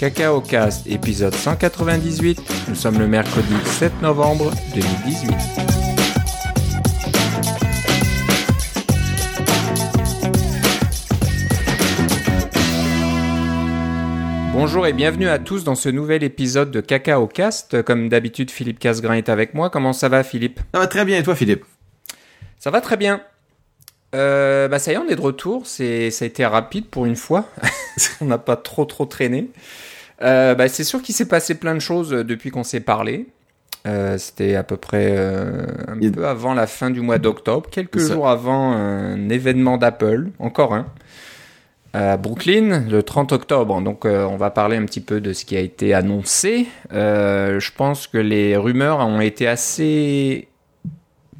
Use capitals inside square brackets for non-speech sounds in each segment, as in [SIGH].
Cacao Cast, épisode 198. Nous sommes le mercredi 7 novembre 2018. Bonjour et bienvenue à tous dans ce nouvel épisode de Cacao Cast. Comme d'habitude, Philippe Casgrain est avec moi. Comment ça va, Philippe? Ça va très bien, et toi, Philippe? Ça va très bien. Euh, bah ça y est, on est de retour. C'est, ça a été rapide pour une fois. [LAUGHS] on n'a pas trop trop traîné. Euh, bah, c'est sûr qu'il s'est passé plein de choses depuis qu'on s'est parlé. Euh, c'était à peu près euh, un Il- peu avant la fin du mois d'octobre, quelques jours avant un événement d'Apple, encore un, à Brooklyn, le 30 octobre. Donc euh, on va parler un petit peu de ce qui a été annoncé. Euh, je pense que les rumeurs ont été assez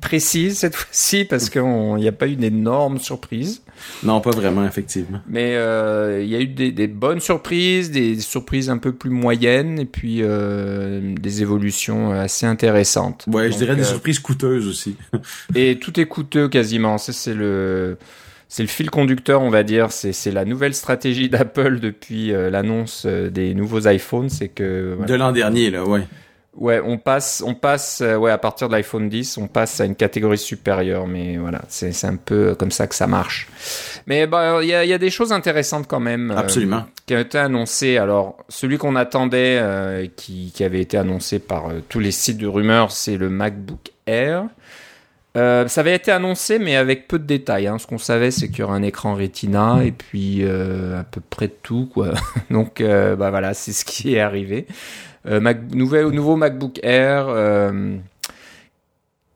précises cette [LAUGHS] fois-ci parce qu'il n'y a pas eu d'énormes surprises. Non, pas vraiment, effectivement. Mais euh, il y a eu des, des bonnes surprises, des surprises un peu plus moyennes, et puis euh, des évolutions assez intéressantes. Ouais, je dirais des euh, surprises coûteuses aussi. [LAUGHS] Et tout est coûteux quasiment. Ça, c'est le, c'est le fil conducteur, on va dire. C'est, c'est la nouvelle stratégie d'Apple depuis euh, l'annonce des nouveaux iPhones, c'est que voilà. De l'an dernier, là, ouais. Ouais, on passe, on passe, euh, ouais, à partir de l'iPhone 10, on passe à une catégorie supérieure. Mais voilà, c'est, un peu comme ça que ça marche. Mais bah, il y a, y a des choses intéressantes quand même. euh, Absolument. qui a été annoncé. Alors, celui qu'on attendait, euh, qui, qui avait été annoncé par euh, tous les sites de rumeurs, c'est le MacBook Air. Euh, ça avait été annoncé, mais avec peu de détails. hein. Ce qu'on savait, c'est qu'il y aurait un écran Retina et puis euh, à peu près tout, quoi. [LAUGHS] Donc, euh, bah voilà, c'est ce qui est arrivé. Euh, Mac- nouvel, nouveau MacBook Air. euh,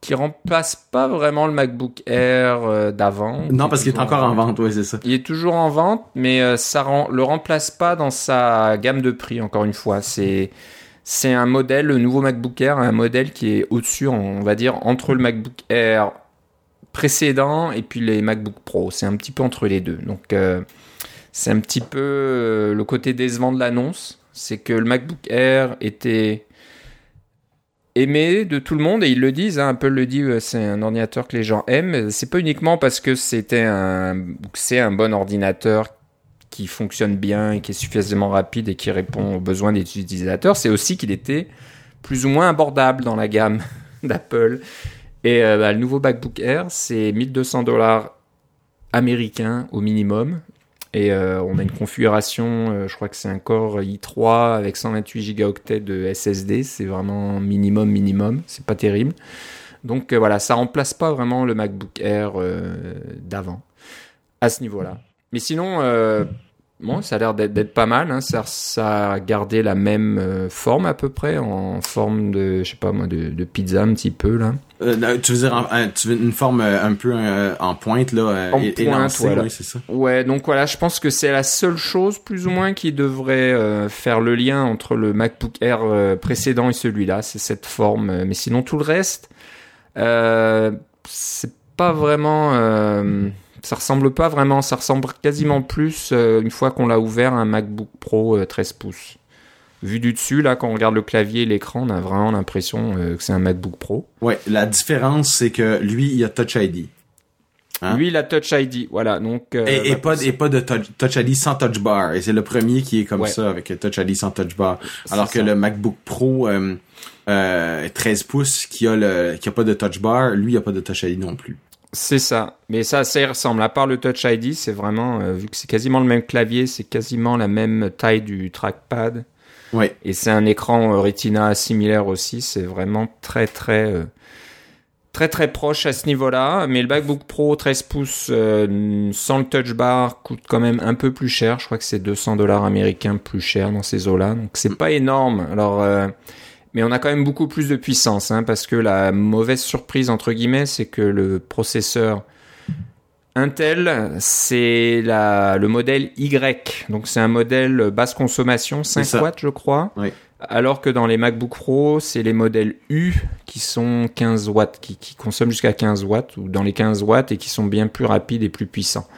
qui remplace pas vraiment le MacBook Air euh, d'avant. Non, parce qu'il est encore en vente, ouais, c'est ça. il est toujours en vente, mais ça rend, le remplace pas dans sa gamme de prix, encore une fois. C'est, c'est un modèle, le nouveau MacBook Air, un modèle qui est au-dessus, on va dire, entre le MacBook Air précédent et puis les MacBook Pro. C'est un petit peu entre les deux. Donc, euh, c'est un petit peu le côté décevant de l'annonce. C'est que le MacBook Air était aimé de tout le monde et ils le disent. Hein, Apple le dit, euh, c'est un ordinateur que les gens aiment. C'est pas uniquement parce que c'était un, c'est un bon ordinateur qui fonctionne bien et qui est suffisamment rapide et qui répond aux besoins des utilisateurs. C'est aussi qu'il était plus ou moins abordable dans la gamme [LAUGHS] d'Apple. Et euh, bah, le nouveau MacBook Air, c'est 1200 dollars américains au minimum. Et euh, on a une configuration, euh, je crois que c'est un Core i3 avec 128 Go de SSD. C'est vraiment minimum, minimum. C'est pas terrible. Donc euh, voilà, ça remplace pas vraiment le MacBook Air d'avant à ce niveau-là. Mais sinon, bon, ça a l'air d'être pas mal. Hein. Ça, a gardé la même forme à peu près, en forme de, je sais pas moi, de pizza un petit peu là. Euh, tu veux dire en- un- tu veux une forme euh, un peu euh, en pointe, là, En pointe, voilà. ouais, c'est ça. Ouais, donc voilà, je pense que c'est la seule chose plus ou moins qui devrait euh, faire le lien entre le MacBook Air euh, précédent et celui-là, c'est cette forme. Mais sinon tout le reste, c'est pas vraiment, ça ressemble pas vraiment, ça ressemble quasiment plus une fois qu'on l'a ouvert à un MacBook Pro euh, 13 pouces. Vu du dessus, là, quand on regarde le clavier et l'écran, on a vraiment l'impression euh, que c'est un MacBook Pro. Ouais, la différence, c'est que lui, il a Touch ID. Hein? Lui, il a Touch ID, voilà. Donc euh, Et, et bah, pas, et pas de touch, touch ID sans Touch Bar. Et c'est le premier qui est comme Ouais. ça, avec Touch ID sans Touch Bar. Alors que ça. le MacBook Pro euh, euh, 13 pouces, qui a, le, qui a pas de Touch Bar, lui, il a pas de Touch ID non plus. C'est ça. Mais ça, ça y ressemble. À part le Touch ID, c'est vraiment, euh, vu que c'est quasiment le même clavier, c'est quasiment la même taille du trackpad. Ouais. Et c'est un écran euh, Retina similaire aussi. C'est vraiment très, très, euh, très, très proche à ce niveau-là. Mais le MacBook Pro 13 pouces euh, sans le Touch Bar coûte quand même un peu plus cher. Je crois que c'est 200 dollars américains plus cher dans ces eaux-là. Donc c'est pas énorme. Alors, mais on a quand même beaucoup plus de puissance, hein, parce que la mauvaise surprise entre guillemets, c'est que le processeur Intel, c'est la, le modèle Y. Donc c'est un modèle basse consommation, 5 ça. watts je crois. Oui. Alors que dans les MacBook Pro, c'est les modèles U qui sont 15 watts, qui, qui consomment jusqu'à 15 watts, ou dans les 15 watts, et qui sont bien plus rapides et plus puissants.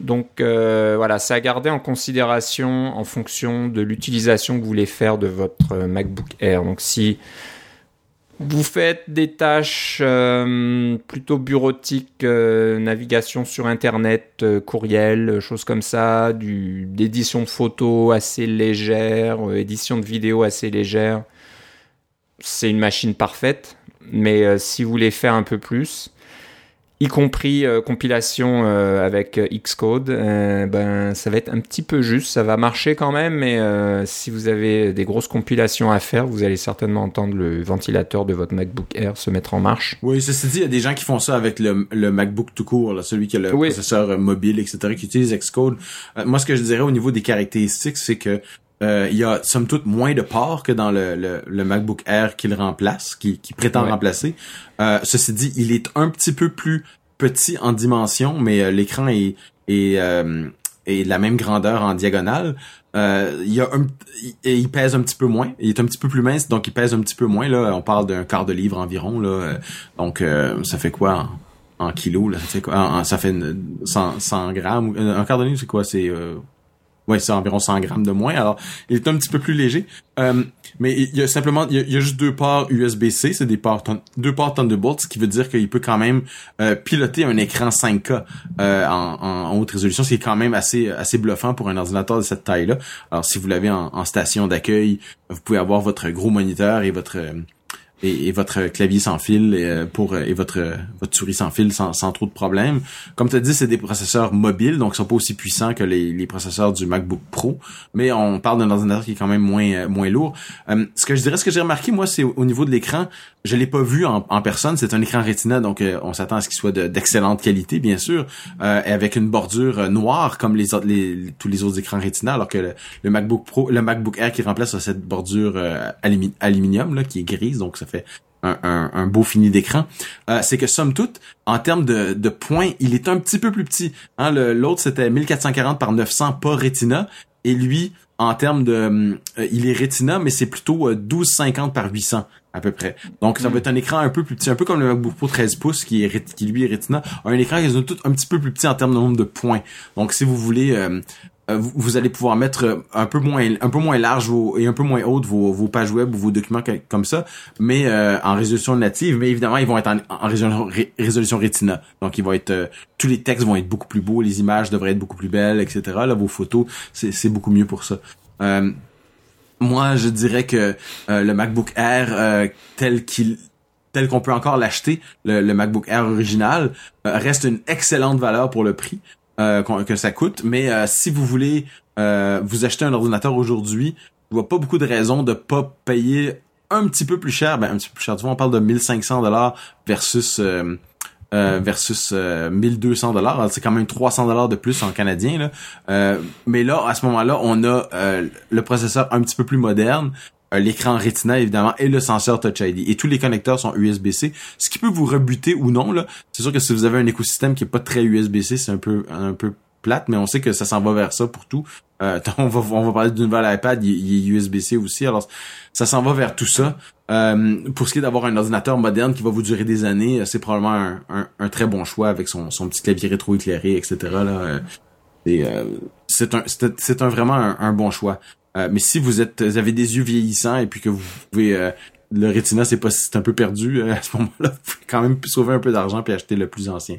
Donc euh, voilà, c'est à garder en considération en fonction de l'utilisation que vous voulez faire de votre euh, MacBook Air. Donc si Vous faites des tâches euh, plutôt bureautiques, euh, navigation sur Internet, euh, courriel, choses comme ça, d'édition de photos assez légère, édition de vidéos assez légère. C'est une machine parfaite, mais si vous voulez faire un peu plus, y compris euh, compilation euh, avec euh, Xcode, ben ça va être un petit peu juste, ça va marcher quand même, mais si vous avez des grosses compilations à faire, vous allez certainement entendre le ventilateur de votre MacBook Air se mettre en marche. Oui, ceci dit, il y a des gens qui font ça avec le, le MacBook tout court, là, celui qui a le processeur mobile, etc., qui utilise Xcode. moi, ce que je dirais au niveau des caractéristiques, c'est que euh, il y a somme toute moins de ports que dans le, le, MacBook Air qu'il remplace, qui, qui prétend remplacer. Euh, ceci dit, il est un petit peu plus petit en dimension, mais euh, l'écran est, est, est de la même grandeur en diagonale. il y a un, il, pèse un petit peu moins. Il est un petit peu plus mince, donc il pèse un petit peu moins. Là, on parle d'un quart de livre environ. Là, donc ça fait quoi en, kilos là? Ça fait quoi? Ça fait 100, 100 grammes. Un quart de livre, c'est quoi? C'est Ouais, c'est environ 100 grammes de moins. Alors, il est un petit peu plus léger. Euh, mais il y a simplement, il y a, juste deux ports USB-C, c'est des ports, deux ports Thunderbolt, ce qui veut dire qu'il peut quand même euh, piloter un écran 5K euh, en, haute résolution, ce qui est quand même assez assez bluffant pour un ordinateur de cette taille-là. Alors, si vous l'avez en, en, station d'accueil, vous pouvez avoir votre gros moniteur et votre et, votre clavier sans fil et, euh, pour et votre votre souris sans fil sans, sans trop de problèmes. Comme tu as dit, c'est des processeurs mobiles, donc ils sont pas aussi puissants que les, les processeurs du MacBook Pro, mais on parle d'un ordinateur qui est quand même moins euh, moins lourd. Euh, ce que je dirais, ce que j'ai remarqué moi, c'est au niveau de l'écran, je l'ai pas vu en, en personne. C'est un écran Retina, donc on s'attend à ce qu'il soit d'excellente qualité, bien sûr, euh, et avec une bordure noire comme les, autres, les tous les autres écrans Retina, alors que le, MacBook Pro, le MacBook Air qui remplace cette bordure aluminium là qui est grise, donc ça fait un, beau fini d'écran, euh, c'est que somme toute, en termes de, points, il est un petit peu plus petit. Hein, L'autre, c'était 1440 par 900, pas Retina. Et lui, en termes de... Euh, il est Retina, mais c'est plutôt 1250 euh, par 800 à peu près. Donc ça va hmm. être un écran un peu plus petit, un peu comme le MacBook Pro 13 pouces qui est qui lui est Retina, un écran qui est tout un petit peu plus petit en termes de nombre de points. Donc si vous voulez euh, vous, allez pouvoir mettre euh, un peu moins un peu moins large et un peu moins haute vos, vos pages web ou vos documents comme ça, mais euh, en résolution native. Mais évidemment, ils vont être en, résolution, résolution, Retina. Donc, il va être tous les textes vont être beaucoup plus beaux, les images devraient être beaucoup plus belles, etc. Là, vos photos, c'est beaucoup mieux pour ça. moi, je dirais que le MacBook Air tel qu'il tel qu'on peut encore l'acheter, le, le, MacBook Air original, reste une excellente valeur pour le prix. Euh, que ça coûte. Mais euh, si vous voulez euh, vous acheter un ordinateur aujourd'hui, je vois pas beaucoup de raisons de pas payer un petit peu plus cher. Ben un petit peu plus cher. Tu vois, on parle de 1500 dollars versus versus 1200 dollars. C'est quand même 300 dollars de plus en canadien. Là. mais là, à ce moment-là, on a le processeur un petit peu plus moderne, euh, l'écran Retina évidemment et le senseur Touch ID. Et tous les connecteurs sont USB-C, ce qui peut vous rebuter ou non là. C'est sûr que si vous avez un écosystème qui est pas très USB-C, c'est un peu un peu plate, mais on sait que ça s'en va vers ça pour tout. Euh, [LAUGHS] on va on va parler d'une nouvelle iPad, il, est USB-C aussi, alors ça s'en va vers tout ça. Euh, pour ce qui est d'avoir un ordinateur moderne qui va vous durer des années, c'est probablement un, très bon choix avec son, son petit clavier rétro-éclairé, etc. Là, c'est un c'est un vraiment un, bon choix. Euh, mais si vous êtes, vous avez des yeux vieillissants et puis que vous pouvez, euh, le Retina c'est pas, c'est un peu perdu euh, à ce moment-là, [LAUGHS] vous pouvez quand même sauver un peu d'argent puis acheter le plus ancien.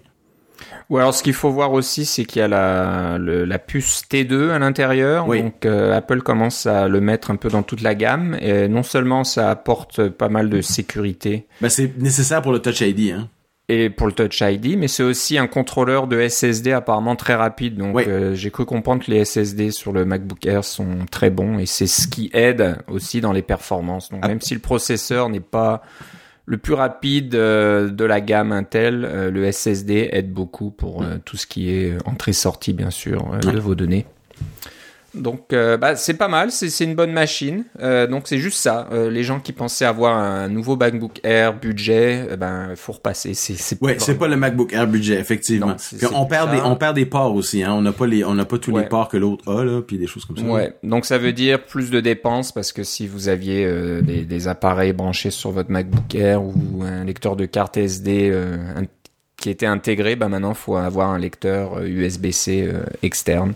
Ou alors ce qu'il faut voir aussi, c'est qu'il y a la, la puce T2 à l'intérieur. Donc Apple commence à le mettre un peu dans toute la gamme. Et non seulement ça apporte pas mal de sécurité. Ben, c'est nécessaire pour le Touch ID. Hein et pour le Touch ID, mais c'est aussi un contrôleur de SSD apparemment très rapide. Donc euh, j'ai cru comprendre que les SSD sur le MacBook Air sont très bons et c'est ce qui aide aussi dans les performances. Donc ah. même si le processeur n'est pas le plus rapide euh, de la gamme Intel, euh, le SSD aide beaucoup pour tout ce qui est entrée-sortie bien sûr de vos données. Donc, euh, bah, c'est pas mal, c'est une bonne machine. Euh, donc, c'est juste ça. Euh, les gens qui pensaient avoir un nouveau MacBook Air budget, eh ben, faut repasser. C'est ouais, c'est pas le MacBook Air budget, effectivement. on perd des, on perd des ports aussi. Hein. On n'a pas les, on n'a pas tous les ports que l'autre a là, puis des choses comme ça. Ouais. Donc, ça veut dire plus de dépenses parce que si vous aviez des, des, appareils branchés sur votre MacBook Air ou un lecteur de carte SD qui était intégré, bah maintenant, faut avoir un lecteur USB-C externe.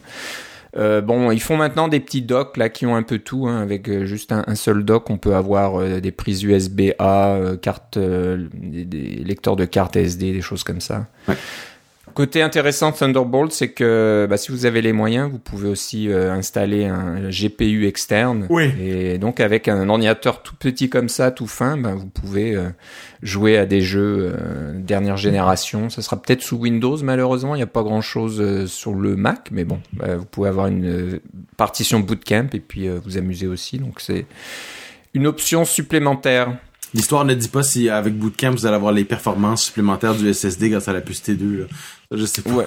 Bon, ils font maintenant des petits docks là qui ont un peu tout, hein, avec juste un, seul dock. On peut avoir des prises USB-A, cartes, des, des, lecteurs de cartes SD, des choses comme ça. Ouais. Côté intéressant de Thunderbolt, c'est que bah, si vous avez les moyens, vous pouvez aussi euh, installer un GPU externe. Oui. Et donc avec un ordinateur tout petit comme ça, tout fin, bah, vous pouvez euh, jouer à des jeux euh, dernière génération. Ça sera peut-être sous Windows, malheureusement, il n'y a pas grand-chose sur le Mac, mais bon, bah, vous pouvez avoir une partition bootcamp et puis vous amuser aussi. Donc c'est une option supplémentaire. L'histoire ne dit pas si avec Bootcamp vous allez avoir les performances supplémentaires du SSD grâce à la puce T2. Là. Je sais pas. Ouais.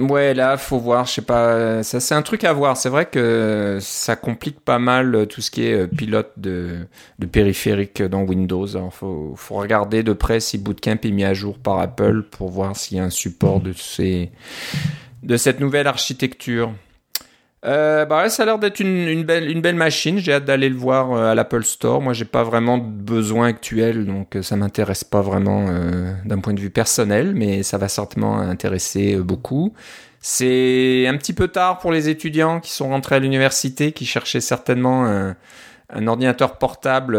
Ouais, là, faut voir, je sais pas, ça c'est un truc à voir. C'est vrai que ça complique pas mal euh, tout ce qui est euh, pilote de, périphérique dans Windows. Alors, faut, faut regarder de près si Bootcamp est mis à jour par Apple pour voir s'il y a un support de ces, de cette nouvelle architecture. Euh, bah ça a l'air d'être une, une, belle, une belle machine. J'ai hâte d'aller le voir euh, à l'Apple Store. Moi, j'ai pas vraiment de besoin actuel, donc euh, ça m'intéresse pas vraiment euh, d'un point de vue personnel, mais ça va certainement intéresser beaucoup. C'est un petit peu tard pour les étudiants qui sont rentrés à l'université, qui cherchaient certainement un, un ordinateur portable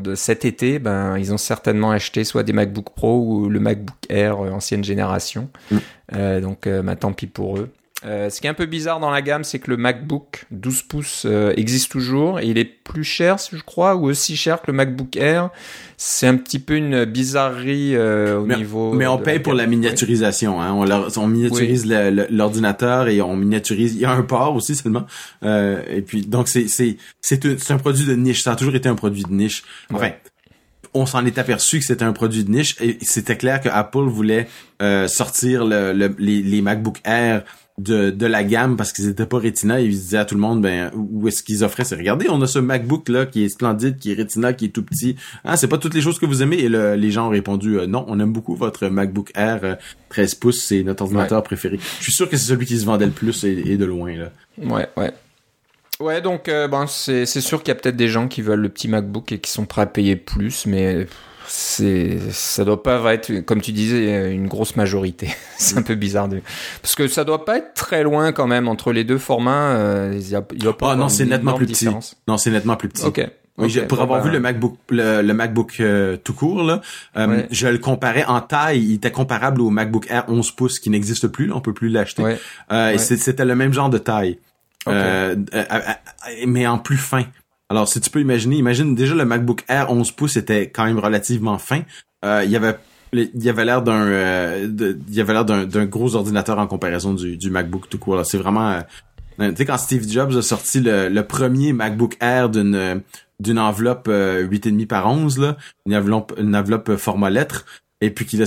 de cet été. Ben, ils ont certainement acheté soit des MacBook Pro ou le MacBook Air ancienne génération. Mm. donc, bah, tant pis pour eux. Euh, ce qui est un peu bizarre dans la gamme, c'est que le MacBook 12 pouces euh, existe toujours et il est plus cher, je crois, ou aussi cher que le MacBook Air. C'est un petit peu une bizarrerie euh, au niveau. Mais on paye pour la miniaturisation. Hein. On, on miniaturise l'ordinateur et on miniaturise. Il y a un port aussi seulement. et puis donc c'est c'est c'est un produit de niche. Ça a toujours été un produit de niche. Enfin. on s'en est aperçu que c'était un produit de niche et c'était clair que Apple voulait sortir le, les, les MacBook Air de, de la gamme parce qu'ils étaient pas Retina ils disaient à tout le monde ben où est-ce qu'ils offraient c'est regardez on a ce MacBook là qui est splendide qui est Retina qui est tout petit. Ah c'est pas toutes les choses que vous aimez. Et les gens ont répondu euh, non on aime beaucoup votre MacBook Air 13 euh, pouces c'est notre ordinateur préféré. Je suis sûr que c'est celui qui se vendait le plus et, de loin là. Ouais ouais. Ouais, donc euh, ben c'est sûr qu'il y a peut-être des gens qui veulent le petit MacBook et qui sont prêts à payer plus, mais c'est ça doit pas être comme tu disais une grosse majorité. [LAUGHS] C'est un peu bizarre de parce que ça doit pas être très loin quand même entre les deux formats euh, il y a, il y a pas oh, non c'est nettement plus petit. non c'est nettement plus petit. Ok. Oui, pour avoir vu le MacBook, le, MacBook euh, tout court, là, euh, je le comparais en taille. Il était comparable au MacBook Air 11 pouces qui n'existe plus. Là, on peut plus l'acheter. Ouais. C'était le même genre de taille, mais en plus fin. Alors, si tu peux imaginer, imagine déjà le MacBook Air 11 pouces était quand même relativement fin. Euh, il y avait il y avait l'air d'un euh, il y avait l'air d'un gros ordinateur en comparaison du, MacBook tout court. C'est vraiment euh, tu sais quand Steve Jobs a sorti le, premier MacBook Air d'une d'une enveloppe 8,5 par 11 là, une enveloppe une enveloppe format lettre et puis qu'il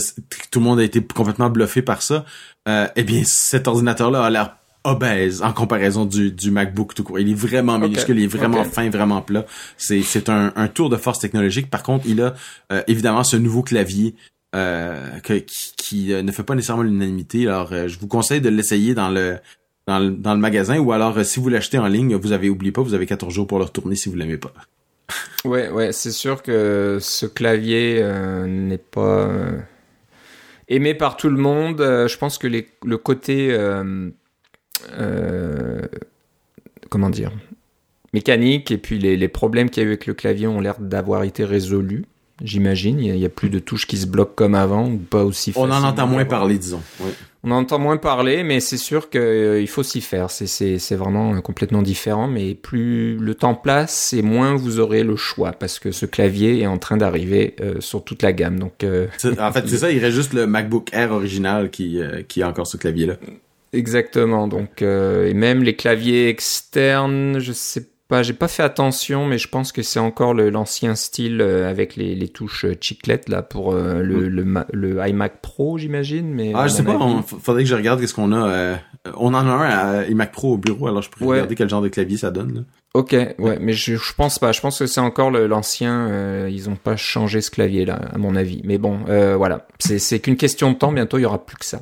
tout le monde a été complètement bluffé par ça. eh bien cet ordinateur là a l'air obèse en comparaison du, du MacBook tout court. Il est vraiment minuscule, il est vraiment fin, vraiment plat. C'est, c'est un, un tour de force technologique. Par contre, il a euh, évidemment ce nouveau clavier euh, qui, qui euh, ne fait pas nécessairement l'unanimité. Alors, je vous conseille de l'essayer dans le, dans le, dans le magasin ou alors si vous l'achetez en ligne, vous avez oublié pas, vous avez 14 jours pour le retourner si vous l'aimez pas. ouais, ouais, c'est sûr que ce clavier n'est pas aimé par tout le monde. je pense que les, le côté euh, comment dire mécanique et puis les, problèmes qu'il y a eu avec le clavier ont l'air d'avoir été résolus. J'imagine, il n'y a, plus de touches qui se bloquent comme avant ou pas aussi. On en entend moins parler, disons. On en entend moins parler, mais c'est sûr qu'il euh, faut s'y faire. C'est vraiment complètement différent, mais plus le temps passe et moins vous aurez le choix parce que ce clavier est en train d'arriver euh, sur toute la gamme. Donc, en fait, c'est ça. Il reste juste le MacBook Air original qui, qui a encore ce clavier-là. Exactement. Donc, euh, et même les claviers externes, je sais pas, j'ai pas fait attention, mais je pense que c'est encore l'ancien style euh, avec les, les touches euh, chiclettes là pour le, le, le, iMac Pro, j'imagine. Mais ah, je sais pas. Il faudrait que je regarde qu'est-ce qu'on a. on en a un à iMac Pro au bureau, alors je pourrais regarder quel genre de clavier ça donne. Là. Ok, ouais, mais je, je pense pas. Je pense que c'est encore l'ancien. ils ont pas changé ce clavier là, à mon avis. Mais bon, voilà, c'est qu'une question de temps. Bientôt, il y aura plus que ça.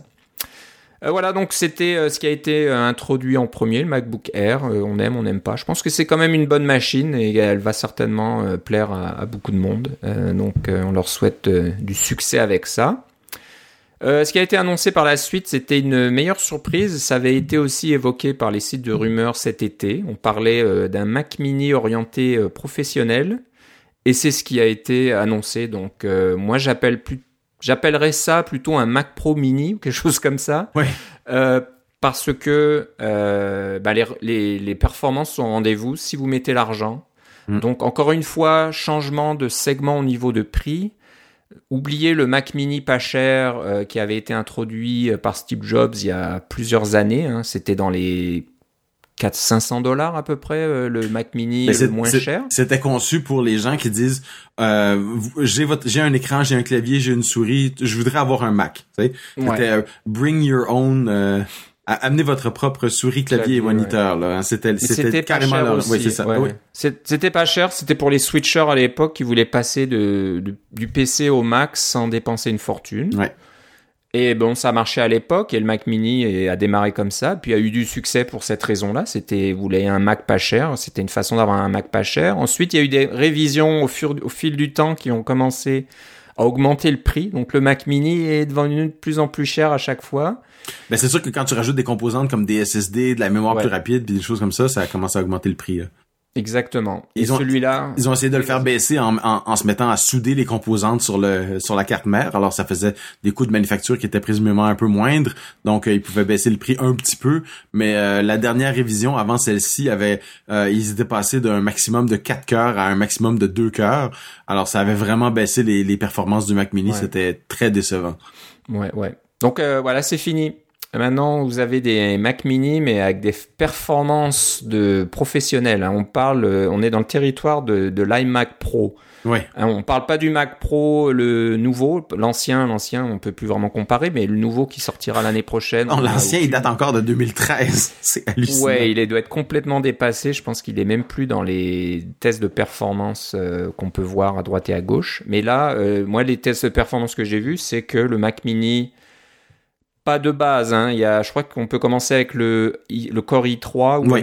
Euh, voilà, donc c'était euh, ce qui a été euh, introduit en premier, le MacBook Air. on aime, on n'aime pas. Je pense que c'est quand même une bonne machine et elle va certainement plaire à, beaucoup de monde. donc on leur souhaite du succès avec ça. Ce qui a été annoncé par la suite, c'était une meilleure surprise. Ça avait été aussi évoqué par les sites de rumeurs cet été. On parlait d'un Mac Mini orienté professionnel, et c'est ce qui a été annoncé. Donc moi, j'appelle plus, j'appellerais ça plutôt un Mac Pro Mini ou quelque chose comme ça. Ouais. parce que bah, les, les, les, performances sont au rendez-vous si vous mettez l'argent. Mm. Donc encore une fois, changement de segment au niveau de prix. Oubliez le Mac Mini pas cher euh, qui avait été introduit euh, par Steve Jobs il y a plusieurs années. Hein. C'était dans les 4 500 dollars à peu près euh, le Mac Mini le moins cher. C'était conçu pour les gens qui disent j'ai votre j'ai un écran, j'ai un clavier, j'ai une souris, je voudrais avoir un Mac. C'était bring your own amenez votre propre souris, clavier, et moniteur. Là. Hein. C'était, c'était carrément. Oui, c'est ça. Oui. C'était pas cher. C'était pour les switchers à l'époque qui voulaient passer de, du PC au Mac sans dépenser une fortune. Ouais. Et bon, ça marchait à l'époque et le Mac Mini a démarré comme ça. Puis a eu du succès pour cette raison-là. C'était, vous voulez un Mac pas cher. C'était une façon d'avoir un Mac pas cher. Ensuite, il y a eu des révisions au, fur, au fil du temps qui ont commencé à augmenter le prix. Donc le Mac Mini est devenu de plus en plus cher à chaque fois. Ben c'est sûr que quand tu rajoutes des composantes comme des SSD, de la mémoire plus rapide, puis des choses comme ça, ça commence à augmenter le prix. Là. Exactement. Et celui-là, ils ont essayé de le faire baisser en, en, se mettant à souder les composantes sur le sur la carte mère. Alors ça faisait des coûts de manufacture qui étaient présumément un peu moindres, donc euh, ils pouvaient baisser le prix un petit peu. Mais euh, la dernière révision avant celle-ci avait, euh, ils étaient passés d'un maximum de 4 cœurs à un maximum de 2 cœurs. Alors ça avait vraiment baissé les, les performances du Mac Mini. C'était très décevant. Ouais, ouais. Donc voilà, c'est fini. Maintenant, vous avez des Mac Mini, mais avec des performances de professionnels. Hein. On parle, on est dans le territoire de, de l'iMac Pro. Ouais. Hein, on parle pas du Mac Pro, le nouveau, l'ancien, l'ancien, on peut plus vraiment comparer, mais le nouveau qui sortira l'année prochaine. l'ancien, il date encore de 2013. [LAUGHS] C'est hallucinant. Ouais, il doit être complètement dépassé. Je pense qu'il est même plus dans les tests de performance euh, qu'on peut voir à droite et à gauche. Mais là, euh, moi, les tests de performance que j'ai vus, c'est que le Mac Mini pas de base. Hein. Il y a, je crois qu'on peut commencer avec le, le Core i3 ou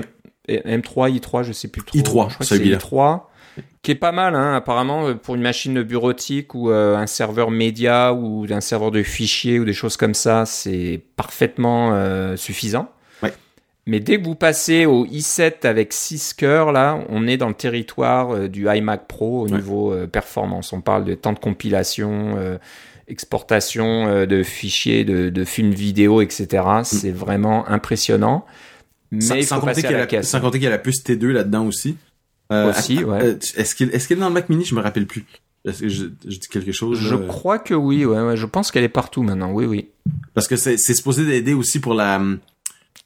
M3, i3, je sais plus trop. i3, c'est i3 qui est pas mal hein, apparemment euh, pour une machine bureautique ou euh, un serveur média ou un serveur de fichiers ou des choses comme ça, c'est parfaitement euh, suffisant. Ouais. Mais dès que vous passez au i7 avec 6 cœurs, là, on est dans le territoire du iMac Pro au niveau performance. On parle de temps de compilation, exportation euh, de fichiers, de, films vidéo, etc. Mm. C'est vraiment impressionnant. Mais sans, compter qu'il y, a la puce T2 là-dedans aussi. Euh, aussi, ouais. Euh, est-ce qu'il est, dans le Mac Mini? Je me rappelle plus. Est-ce que je, dis quelque chose Je crois que oui, ouais, je pense qu'elle est partout maintenant. Oui, oui. Parce que c'est supposé d'aider aussi pour la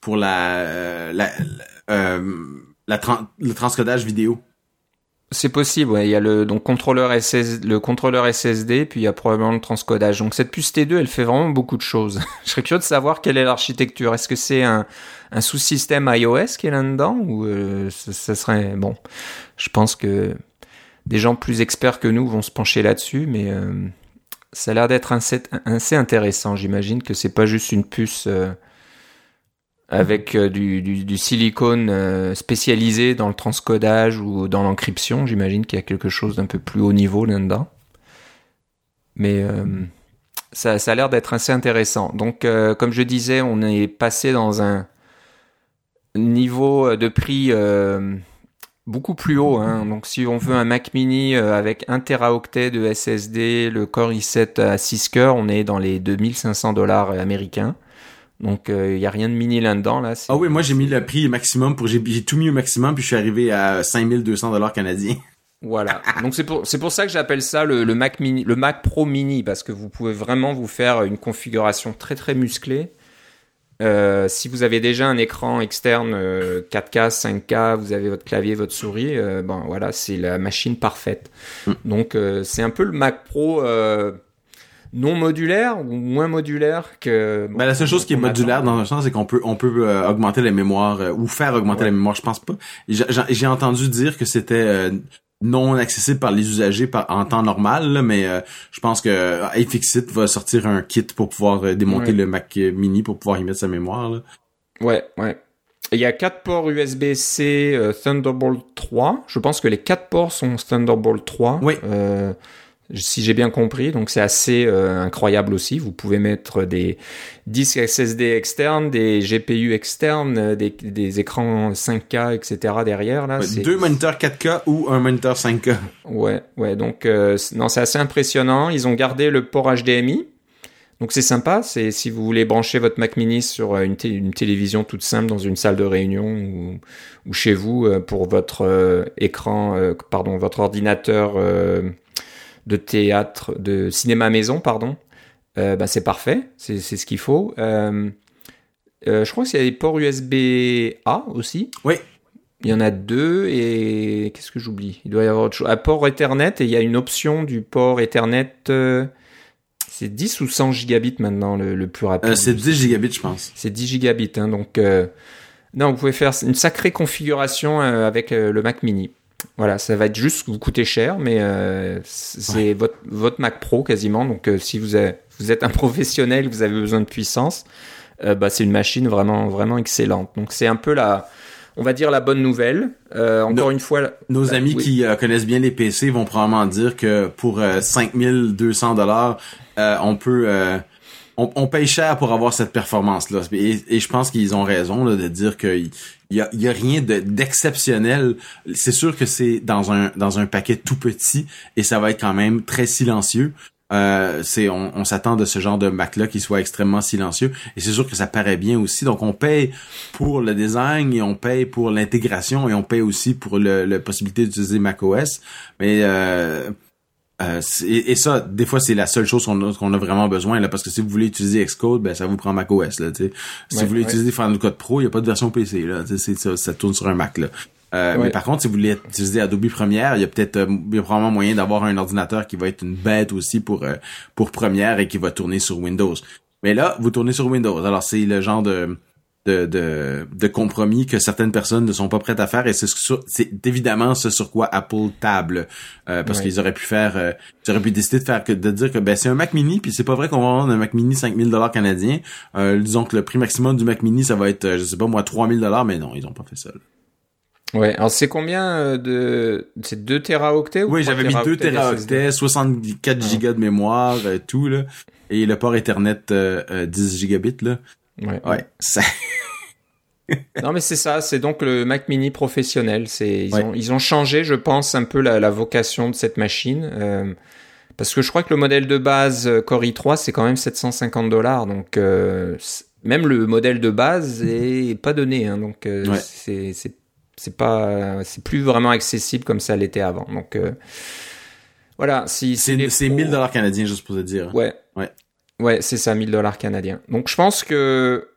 pour la la, le transcodage vidéo. C'est possible. Il y a le donc contrôleur le contrôleur SSD, puis il y a probablement le transcodage. Donc cette puce T2, elle fait vraiment beaucoup de choses. [LAUGHS] Je serais curieux de savoir quelle est l'architecture. Est-ce que c'est un, sous-système iOS qui est là-dedans ou euh, ça, serait bon Je pense que des gens plus experts que nous vont se pencher là-dessus, mais euh, ça a l'air d'être assez, intéressant. J'imagine que c'est pas juste une puce. Euh, avec euh, du, silicone euh, spécialisé dans le transcodage ou dans l'encryption. J'imagine qu'il y a quelque chose d'un peu plus haut niveau là-dedans. Mais euh, ça, ça, a l'air d'être assez intéressant. Donc, comme je disais, on est passé dans un niveau de prix beaucoup plus haut. Hein. Donc, si on veut un Mac Mini avec 1 teraoctet de SSD, le Core i7 à 6 cœurs, on est dans les 2500 dollars américains. Donc, il euh, n'y a rien de mini là-dedans. Là. Ah oui, moi, j'ai mis le prix maximum. pour J'ai tout mis au maximum, puis je suis arrivé à 5200 dollars canadiens. [LAUGHS] Voilà. Donc c'est pour c'est pour ça que j'appelle ça le, le, Mac mini, le Mac Pro Mini parce que vous pouvez vraiment vous faire une configuration très très musclée. Euh, si vous avez déjà un écran externe 4K, euh, 5K, vous avez votre clavier, votre souris, euh, ben voilà, c'est la machine parfaite. Hmm. Donc c'est un peu le Mac Pro non modulaire ou moins modulaire que. ben, la seule chose qui est modulaire dans un sens, c'est qu'on peut on peut euh, augmenter la mémoire euh, ou faire augmenter la mémoire. Je pense pas. J'ai entendu dire que c'était euh, non accessible par les usagers en temps normal, mais je pense que iFixit va sortir un kit pour pouvoir démonter le Mac Mini pour pouvoir y mettre sa mémoire. Là. Ouais, ouais. Il y a quatre ports USB-C Thunderbolt 3. Je pense que les quatre ports sont Thunderbolt 3. Oui. Si j'ai bien compris. Donc c'est assez euh, incroyable aussi. Vous pouvez mettre des disques SSD externes, des GPU externes, euh, des, des écrans 5K, etc. derrière là. deux moniteurs 4K ou un moniteur 5K. Ouais, ouais. Donc euh, non, c'est assez impressionnant. Ils ont gardé le port HDMI. Donc c'est sympa, c'est si vous voulez brancher votre Mac Mini sur une, une, télévision toute simple dans une salle de réunion ou, ou chez vous pour votre écran, pardon, votre ordinateur de théâtre, de cinéma maison, pardon, euh, bah, c'est parfait, c'est ce qu'il faut. Euh, euh, je crois qu'il y a des ports USB-A aussi. Oui. Il y en a deux et qu'est-ce que j'oublie? Il doit y avoir autre chose. Un port Ethernet et il y a une option du port Ethernet. c'est 10 ou 100 gigabits maintenant le, plus rapide. c'est 10 gigabits, je pense. C'est 10 gigabits, hein, donc non, vous pouvez faire une sacrée configuration avec le Mac Mini. Voilà, ça va être juste vous coûter cher, mais euh, c'est votre, votre Mac Pro quasiment. Donc, euh, si vous, avez, vous êtes un [LAUGHS] professionnel, vous avez besoin de puissance, euh, bah, c'est une machine vraiment, vraiment excellente. Donc, c'est un peu la, on va dire la bonne nouvelle. encore une fois, nos amis qui connaissent bien les PC vont probablement dire que pour 5200 dollars, on peut on, paye cher pour avoir cette performance là et, je pense qu'ils ont raison de dire qu'il y a, y a rien d'exceptionnel. C'est sûr que c'est dans un dans un paquet tout petit et ça va être quand même très silencieux. Euh, c'est on, s'attend de ce genre de Mac là qui soit extrêmement silencieux et c'est sûr que ça paraît bien aussi. Donc on paye pour le design et on paye pour l'intégration et on paye aussi pour le, la possibilité d'utiliser macOS. Mais euh, euh, et, ça, des fois, c'est la seule chose qu'on a, qu'on a vraiment besoin, là, parce que si vous voulez utiliser Xcode, ben, ça vous prend macOS, là, Si vous voulez utiliser Final Cut Pro, il n'y a pas de version PC, là, c'est, ça, ça tourne sur un Mac, là. Euh, mais par contre, si vous voulez utiliser Adobe Premiere, il y a peut-être euh, il y a probablement moyen d'avoir un ordinateur qui va être une bête aussi pour pour Premiere et qui va tourner sur Windows. Mais là, vous tournez sur Windows. Alors c'est le genre de de, de, de, compromis que certaines personnes ne sont pas prêtes à faire. Et c'est c'est évidemment ce sur quoi Apple table euh, parce qu'ils auraient pu faire euh, ils auraient pu décider de faire que de dire que ben c'est un Mac mini puis c'est pas vrai qu'on va vendre un Mac mini 5000 dollars canadiens euh, disons que le prix maximum du Mac mini ça va être euh, je sais pas moi 3000 dollars mais non ils ont pas fait ça Ouais, alors c'est combien de c'est 2 teraoctets ou Oui, j'avais mis 2 teraoctets, 64 ah. gigas de mémoire, tout là. Et le port Ethernet 10 gigabits là. Ouais. Ouais. Ça... [LAUGHS] non mais c'est ça, c'est donc le Mac Mini professionnel. C'est ils, ont, ils ont changé, je pense, un peu la, la vocation de cette machine. Euh, parce que je crois que le modèle de base euh, Core i3 c'est quand même 750 dollars, donc euh, même le modèle de base est pas donné, hein, donc euh, c'est c'est pas c'est plus vraiment accessible comme ça l'était avant. Donc voilà, si c'est c'est 1000 dollars canadiens juste pour te dire. Ouais. Ouais. Ouais, c'est ça, 1000 dollars canadiens. Donc je pense que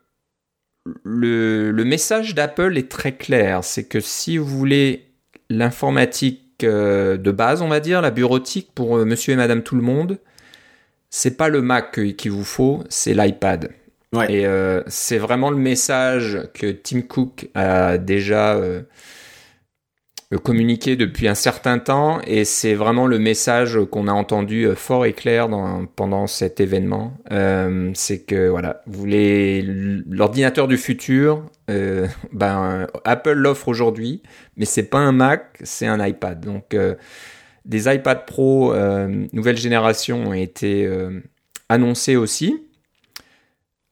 le, le message d'Apple est très clair. C'est que si vous voulez l'informatique euh, de base, on va dire, la bureautique pour euh, monsieur et madame tout le monde, c'est pas le Mac qu'il vous faut, c'est l'iPad. Ouais. Et euh, c'est vraiment le message que Tim Cook a déjà communiqué depuis un certain temps et c'est vraiment le message qu'on a entendu euh, fort et clair pendant cet événement. Euh, c'est que voilà, l'ordinateur du futur, euh, [LAUGHS] ben Apple l'offre aujourd'hui, mais c'est pas un Mac, c'est un iPad. Donc des iPad Pro nouvelle génération ont été annoncés aussi.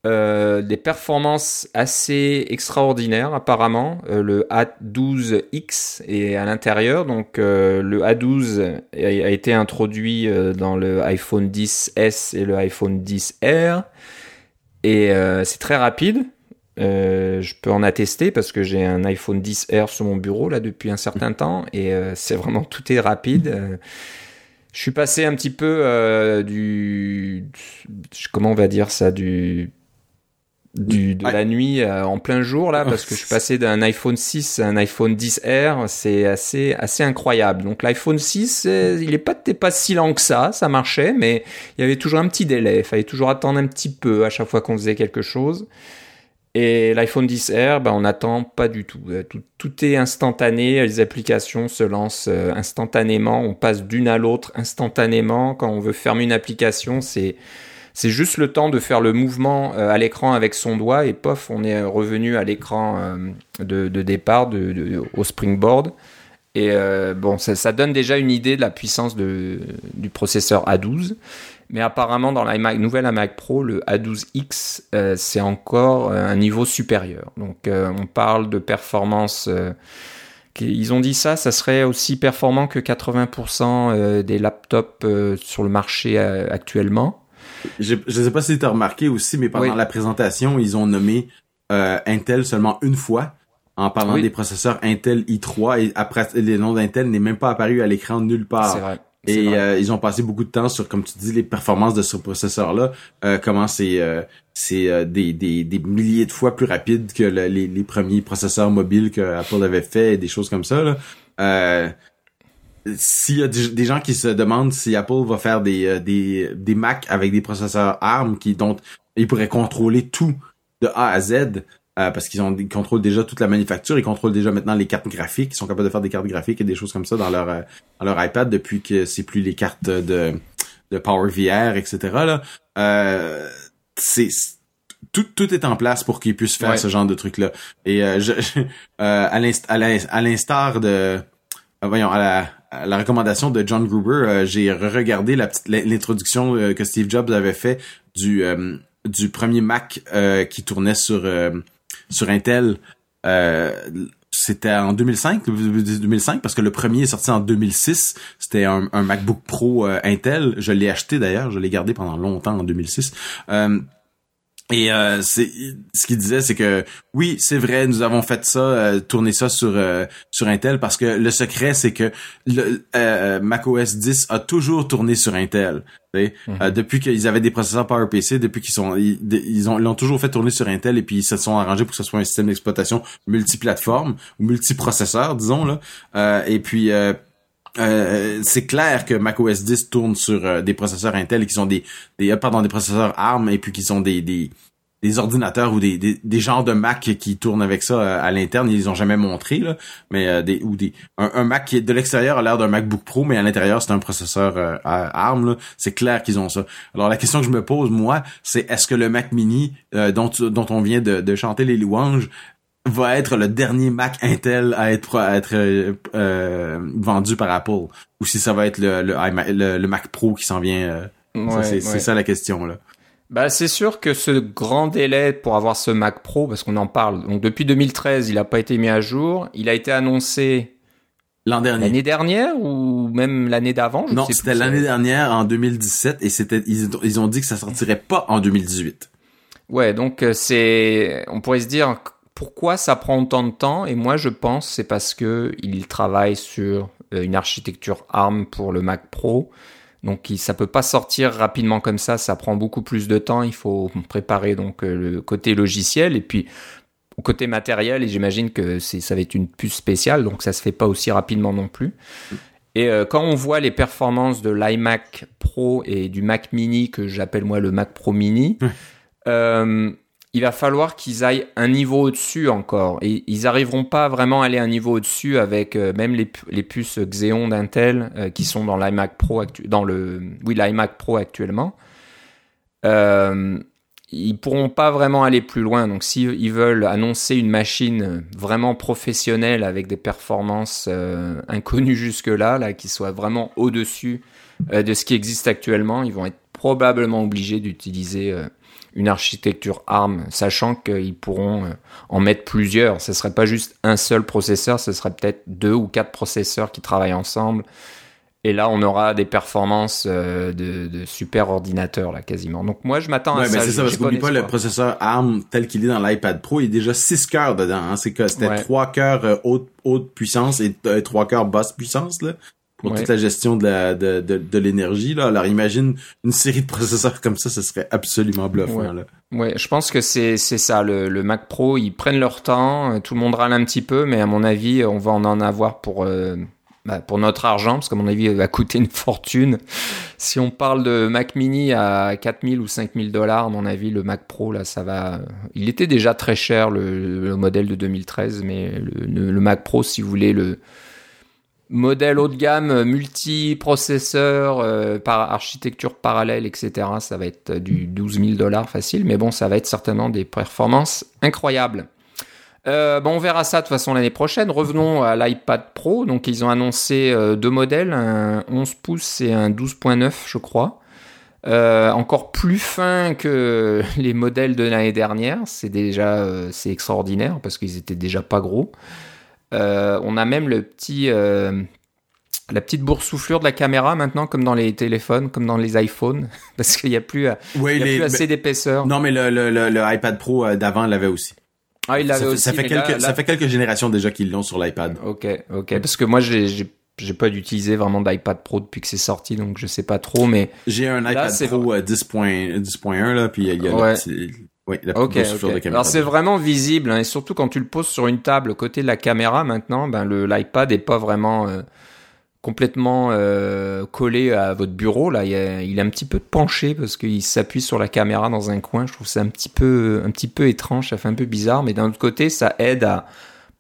Euh, des performances assez extraordinaires apparemment. Euh, le A12X est à l'intérieur, donc euh, le A12 a, été introduit dans le iPhone 10s et le iPhone 10R, et c'est très rapide. je peux en attester parce que j'ai un iPhone 10R sur mon bureau là depuis un certain [LAUGHS] temps et c'est vraiment tout est rapide. je suis passé un petit peu du comment on va dire ça du du, de la nuit euh, en plein jour là parce que je suis [LAUGHS] passé d'un iPhone 6 à un iPhone 10R c'est assez assez incroyable. Donc l'iPhone 6 euh, il est pas pas si lent que ça ça marchait mais il y avait toujours un petit délai. Il fallait toujours attendre un petit peu à chaque fois qu'on faisait quelque chose. Et l'iPhone 10R ben on n'attend pas du tout. Euh, tout tout est instantané les applications se lancent instantanément. On passe d'une à l'autre instantanément. Quand on veut fermer une application c'est c'est juste le temps de faire le mouvement euh, à l'écran avec son doigt et pof, on est revenu à l'écran euh, de, départ, au springboard. Et bon, ça, donne déjà une idée de la puissance du processeur A12. Mais apparemment, dans la nouvelle iMac Pro, le A12X, euh, c'est encore euh, un niveau supérieur. Donc, euh, on parle de performance. ils ont dit ça, ça serait aussi performant que 80% des laptops sur le marché actuellement. Je ne sais pas si tu as remarqué aussi, mais pendant la présentation, ils ont nommé Intel seulement une fois en parlant des processeurs Intel i3 et après le nom d'Intel n'est même pas apparu à l'écran nulle part. C'est vrai. Et euh, ils ont passé beaucoup de temps sur, comme tu dis, les performances de ce processeur-là, euh, comment c'est euh, c'est des, des, des, milliers de fois plus rapide que les, les, premiers processeurs mobiles que Apple avait fait, des choses comme ça. Là. S'il y a des, gens qui se demandent si Apple va faire des, des, des Mac avec des processeurs ARM qui dont ils pourraient contrôler tout de A à Z, euh, parce qu'ils ont ils contrôlent déjà toute la manufacture, ils contrôlent déjà maintenant les cartes graphiques, ils sont capables de faire des cartes graphiques et des choses comme ça dans leur euh, dans leur iPad depuis que c'est plus les cartes de de Power VR, etc. Là, euh, c'est tout, tout est en place pour qu'ils puissent faire ce genre de trucs là. Et euh, je, [LAUGHS] à l'instar de voyons à la, à la recommandation de John Gruber, j'ai re-regardé la petite l'introduction que Steve Jobs avait fait du premier Mac qui tournait sur sur Intel, euh, c'était en 2005, 2005 parce que le premier est sorti en 2006. C'était un, MacBook Pro euh, Intel. Je l'ai acheté d'ailleurs, je l'ai gardé pendant longtemps en 2006. Euh, et euh, c'est ce qu'il disait, c'est que oui, c'est vrai, nous avons fait ça, euh, tourner ça sur euh, sur Intel parce que le secret, c'est que le euh, macOS 10 a toujours tourné sur Intel. Mhm. depuis qu'ils avaient des processeurs PowerPC, depuis qu'ils sont ils, ont l'ont toujours fait tourner sur Intel et puis ils se sont arrangés pour que ce soit un système d'exploitation multiplateforme ou multiprocesseur, disons là. et puis euh, c'est clair que macOS 10 tourne sur euh, des processeurs Intel qui sont des, euh, pardon des processeurs ARM et puis qui sont des, des, des ordinateurs ou des, des, des, genres de Mac qui tournent avec ça à l'interne. Ils ont jamais montré là mais des ou des un, Mac qui est de l'extérieur a l'air d'un MacBook Pro mais à l'intérieur c'est un processeur ARM c'est clair qu'ils ont ça. Alors la question que je me pose moi c'est est-ce que le Mac Mini dont dont on vient de, de chanter les louanges va être le dernier Mac Intel à être à être euh, vendu par Apple ou si ça va être le le, le, Mac Pro qui s'en vient euh, c'est ça la question là. Bah c'est sûr que ce grand délai pour avoir ce Mac Pro parce qu'on en parle donc depuis 2013 il n'a pas été mis à jour. Il a été annoncé l'an dernier. l'année dernière ou même l'année d'avant non c'était l'année dernière en 2017 et c'était ils, ils ont dit que ça sortirait pas en 2018 ouais donc euh, c'est on pourrait se dire pourquoi ça prend autant de temps Et moi, je pense c'est parce que il travaille sur euh, une architecture ARM pour le Mac Pro. Donc ça peut pas sortir rapidement comme ça, ça prend beaucoup plus de temps, il faut préparer donc euh, le côté logiciel et puis au côté matériel et j'imagine que ça va être une puce spéciale donc ça se fait pas aussi rapidement non plus. Et euh, quand on voit les performances de l'iMac Pro et du Mac Mini que j'appelle moi le Mac Pro Mini, euh, il va falloir qu'ils aillent un niveau au-dessus encore. Et ils arriveront pas vraiment à aller un niveau au-dessus avec euh, même les, puces Xeon d'Intel euh, qui sont dans l'iMac Pro le oui Pro actuellement. Euh, ils pourront pas vraiment aller plus loin. Donc s'ils veulent annoncer une machine vraiment professionnelle avec des performances euh, inconnues jusque-là, là, qui soit vraiment au-dessus de ce qui existe actuellement, ils vont être probablement obligés d'utiliser une architecture ARM, sachant qu'ils pourront euh, en mettre plusieurs. Ce serait pas juste un seul processeur, ce serait peut-être deux ou quatre processeurs qui travaillent ensemble. Et là, on aura des performances euh, de, super ordinateur, là, quasiment. Donc, moi, je m'attends à ça. c'est ça, parce qu'oublie pas, le processeur ARM, tel qu'il est dans l'iPad Pro, il est déjà 6 cœurs dedans. Hein. C'est que c'était 3 cœurs euh, haute, haute puissance et 3 cœurs basse puissance, là pour toute la gestion de la de, de, l'énergie là. Alors imagine une série de processeurs comme ça, ce serait absolument bluffant ouais. là. Ouais, je pense que c'est c'est ça le, le Mac Pro, ils prennent leur temps, tout le monde râle un petit peu, mais à mon avis, on va en avoir pour euh, bah, pour notre argent, parce qu'à mon avis, il va coûter une [LAUGHS] fortune. Si on parle de Mac Mini à 4000 ou 5000 dollars, à mon avis, le Mac Pro, là, ça va. Il était déjà très cher, le, le modèle de 2013, mais le, le, Mac Pro, si vous voulez le, modèle haut de gamme, euh, multiprocesseur, euh, par architecture parallèle, etc. Ça va être du 12 000 dollars facile, mais bon, ça va être certainement des performances incroyables. Euh, bon, on verra ça de toute façon l'année prochaine. Revenons à l'iPad Pro. Donc, ils ont annoncé euh, deux modèles, un 11 pouces et un 12.9, je crois. Euh, encore plus fin que [LAUGHS] les modèles de l'année dernière. C'est déjà extraordinaire parce qu'ils étaient déjà pas gros. On a même le petit la petite boursouflure de la caméra maintenant, comme dans les téléphones, comme dans les iPhones, [LAUGHS] parce qu'il n'y a plus, il y a plus assez d'épaisseur. Non, mais le, le, le, iPad Pro d'avant l'avait aussi. Ah, il l'avait aussi. Ça fait, quelques, ça fait quelques générations déjà qu'ils l'ont sur l'iPad. Ok, ok. Parce que moi, j'ai, j'ai pas d'utiliser vraiment d'iPad Pro depuis que c'est sorti, donc je sais pas trop, mais. J'ai un iPad Pro 10.1, 10.1, là, puis il y a ouais. Oui, la okay, okay. de caméra. Alors c'est vraiment visible, hein, et surtout quand tu le poses sur une table côté de la caméra maintenant, ben le l'iPad est pas vraiment euh, complètement euh, collé à votre bureau. Là, il, est un petit peu penché parce qu'il s'appuie sur la caméra dans un coin. Je trouve ça un petit peu, un petit peu étrange, ça fait un peu bizarre. Mais d'un autre côté, ça aide à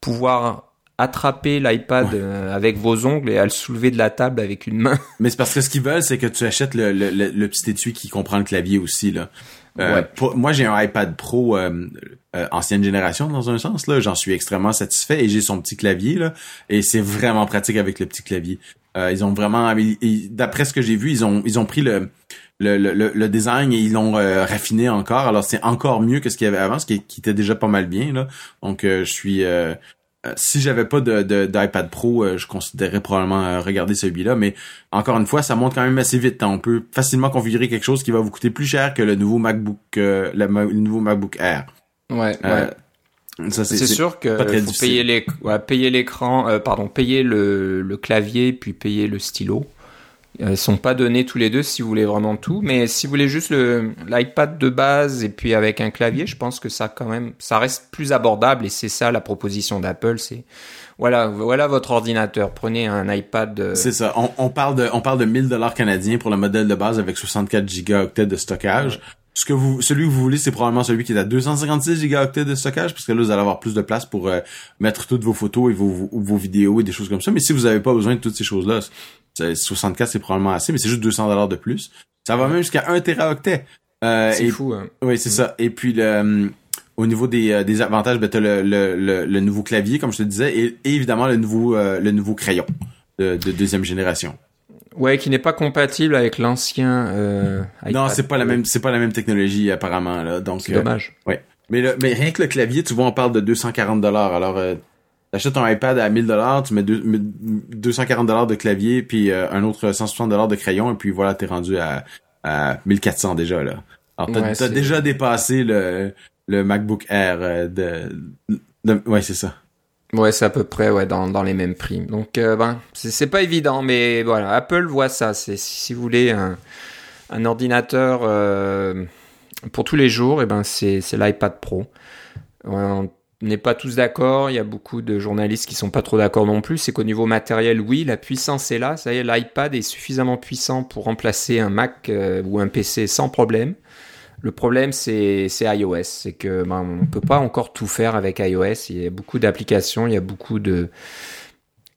pouvoir attraper l'iPad euh, avec vos ongles et à le soulever de la table avec une main. Mais c'est parce que ce qu'ils veulent, c'est que tu achètes le, le, le, petit étui qui comprend le clavier aussi là. Euh, moi, j'ai un iPad Pro euh, euh, ancienne génération dans un sens là. J'en suis extrêmement satisfait et j'ai son petit clavier là et c'est vraiment pratique avec le petit clavier. ils ont vraiment, d'après ce que j'ai vu, ils ont ils ont pris le le, le, le design et ils l'ont raffiné encore. Alors c'est encore mieux que ce qu'il y avait avant, ce qui, qui, était déjà pas mal bien là. Donc je suis euh, si j'avais pas de, d'iPad Pro, euh, je considérerais probablement euh, regarder celui-là. Mais encore une fois, ça monte quand même assez vite. On peut facilement configurer quelque chose qui va vous coûter plus cher que le nouveau MacBook, le, nouveau MacBook Air. Ouais. c'est sûr que faut payer les, payer l'écran, pardon, payer le, le clavier puis payer le stylo. Ils euh, sont pas donnés tous les deux si vous voulez vraiment tout, mais si vous voulez juste le l'iPad de base et puis avec un clavier, je pense que ça quand même ça reste plus abordable et c'est ça la proposition d'Apple, c'est voilà, voilà votre ordinateur, prenez un iPad euh, C'est ça, on, parle de on parle de 1000 dollars canadiens pour le modèle de base avec 64 gigaoctets de stockage. Ce que vous, celui que vous voulez, c'est probablement celui qui est à 256 gigaoctets de stockage, parce que là, vous allez avoir plus de place pour euh, mettre toutes vos photos et vos, vos, vidéos et des choses comme ça. Mais si vous n'avez pas besoin de toutes ces choses-là, 64 c'est probablement assez, mais c'est juste 200 dollars de plus. Ça va même jusqu'à 1 téraoctet. Euh, c'est fou. Hein. Oui, c'est ça. Et puis le, euh, au niveau des, euh, des avantages, ben, t'as le, le, le, nouveau clavier, comme je te disais, et, évidemment le nouveau euh, le nouveau crayon de, de deuxième génération. Ouais, qui n'est pas compatible avec l'ancien. Euh, non, c'est pas la même, c'est pas la même technologie apparemment là. Donc c'est dommage. Ouais. Mais mais rien que le clavier, tu vois, on parle de 240 dollars. Alors T'achètes ton iPad à 1000 dollars, tu mets, 240 dollars de clavier puis euh, un autre 160 dollars de crayon et puis voilà, t'es rendu à, à 1400 déjà là. Alors t'as, déjà dépassé le, le MacBook Air euh, de, de, ouais c'est ça. Ouais, c'est à peu près ouais dans, dans les mêmes prix. Donc euh, ben c'est, pas évident, mais voilà, Apple voit ça. C'est si vous voulez un, un ordinateur pour tous les jours, et eh ben c'est, l'iPad Pro. Ouais, n'est pas tous d'accord. Il y a beaucoup de journalistes qui sont pas trop d'accord non plus. C'est qu'au niveau matériel, oui, la puissance est là. Ça y est, l'iPad est suffisamment puissant pour remplacer un Mac euh, ou un PC sans problème. Le problème, c'est iOS. C'est que ben, on peut pas encore tout faire avec iOS. Il y a beaucoup d'applications, il y a beaucoup de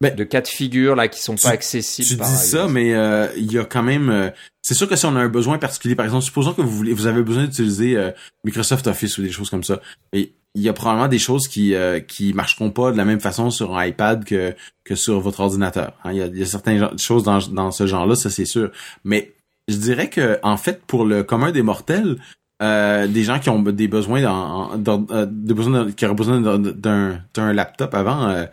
de cas de figure là qui sont pas accessibles. Tu dis ça, mais euh, il y a quand même. Euh, c'est sûr que si on a un besoin particulier, par exemple, supposons que vous voulez, vous avez besoin d'utiliser Microsoft Office ou des choses comme ça, et il y a probablement des choses qui euh, qui marcheront pas de la même façon sur un iPad que que sur votre ordinateur. Hein. Il, y a, il, y a, certaines choses dans, dans ce genre-là, ça c'est sûr. Mais je dirais que en fait, pour le commun des mortels, euh, des gens qui ont des besoins dans, dans euh, des besoins qui auraient besoin d'un d'un laptop avant. Euh,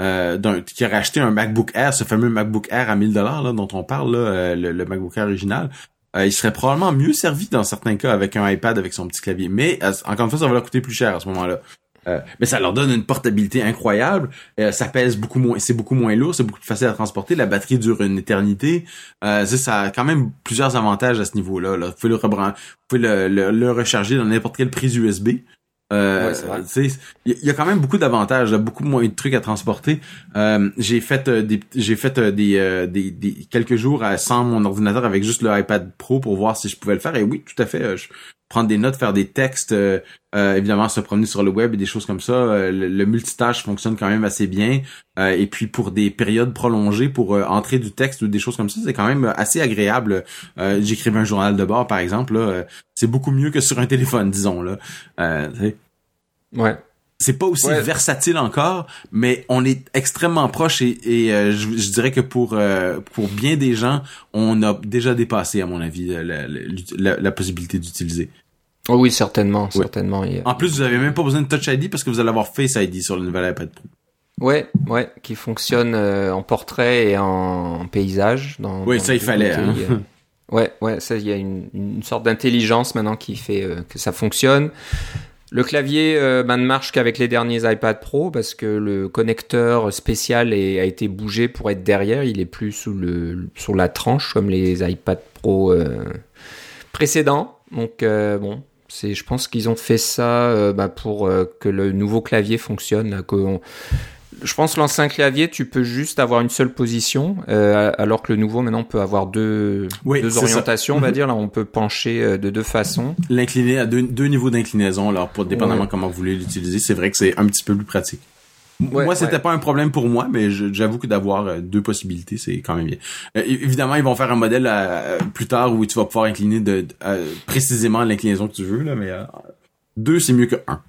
euh, d'un, qui aurait acheté un MacBook Air, ce fameux MacBook Air à 1000 dollars dont on parle là, le, le, MacBook Air original, euh, il serait probablement mieux servi dans certains cas avec un iPad avec son petit clavier. Mais euh, encore une fois, ça va leur coûter plus cher à ce moment-là. Euh, mais ça leur donne une portabilité incroyable. ça pèse beaucoup moins, c'est beaucoup moins lourd, c'est beaucoup plus facile à transporter. La batterie dure une éternité. ça a quand même plusieurs avantages à ce niveau-là. Là. Vous pouvez le, vous le recharger dans n'importe quelle prise USB. Euh, il y, a quand même beaucoup d'avantages, beaucoup moins de trucs à transporter. Euh, j'ai fait euh, des j'ai fait euh, des, des, des, quelques jours sans mon ordinateur avec juste le iPad Pro pour voir si je pouvais le faire. Et oui, tout à fait. Je, prendre des notes, faire des textes, euh, euh, évidemment se promener sur le web et des choses comme ça. Euh, le, multitâche fonctionne quand même assez bien. et puis pour des périodes prolongées, pour entrer du texte ou des choses comme ça, c'est quand même assez agréable. J'écrivais un journal de bord, par exemple. c'est beaucoup mieux que sur un [LAUGHS] téléphone, disons là. ouais. C'est pas aussi versatile encore, mais on est extrêmement proche et, euh, je, dirais que pour euh, pour bien des gens, on a déjà dépassé, à mon avis, la, possibilité d'utiliser. Oh oui, certainement, certainement. En plus, vous avez même pas besoin de Touch ID parce que vous allez avoir Face ID sur le nouvel iPad Pro. Ouais, ouais, qui fonctionne euh, en portrait et en, paysage. Dans, oui, ça il fallait. Hein. Ouais, ouais, ça il y a une, une sorte d'intelligence maintenant qui fait que ça fonctionne. Le clavier euh, ben, ne marche qu'avec les derniers iPad Pro parce que le connecteur spécial a été bougé pour être derrière. Il est plus sous le, sur la tranche comme les iPad Pro euh, précédents. Donc euh, bon, c'est, je pense qu'ils ont fait ça ben, pour que le nouveau clavier fonctionne. Là, je pense l'ancien clavier, tu peux juste avoir une seule position, euh, alors que le nouveau maintenant peut avoir deux, deux orientations, on va mhm. dire. Là, on peut pencher euh, de deux façons. L'incliner à deux, deux niveaux d'inclinaison, alors pour dépendamment comment vous voulez l'utiliser, c'est vrai que c'est un petit peu plus pratique. moi, c'était pas un problème pour moi, mais j'avoue que d'avoir euh, deux possibilités, c'est quand même bien. évidemment, ils vont faire un modèle plus tard où tu vas pouvoir incliner de, précisément l'inclinaison que tu veux, là, mais deux, c'est mieux que un.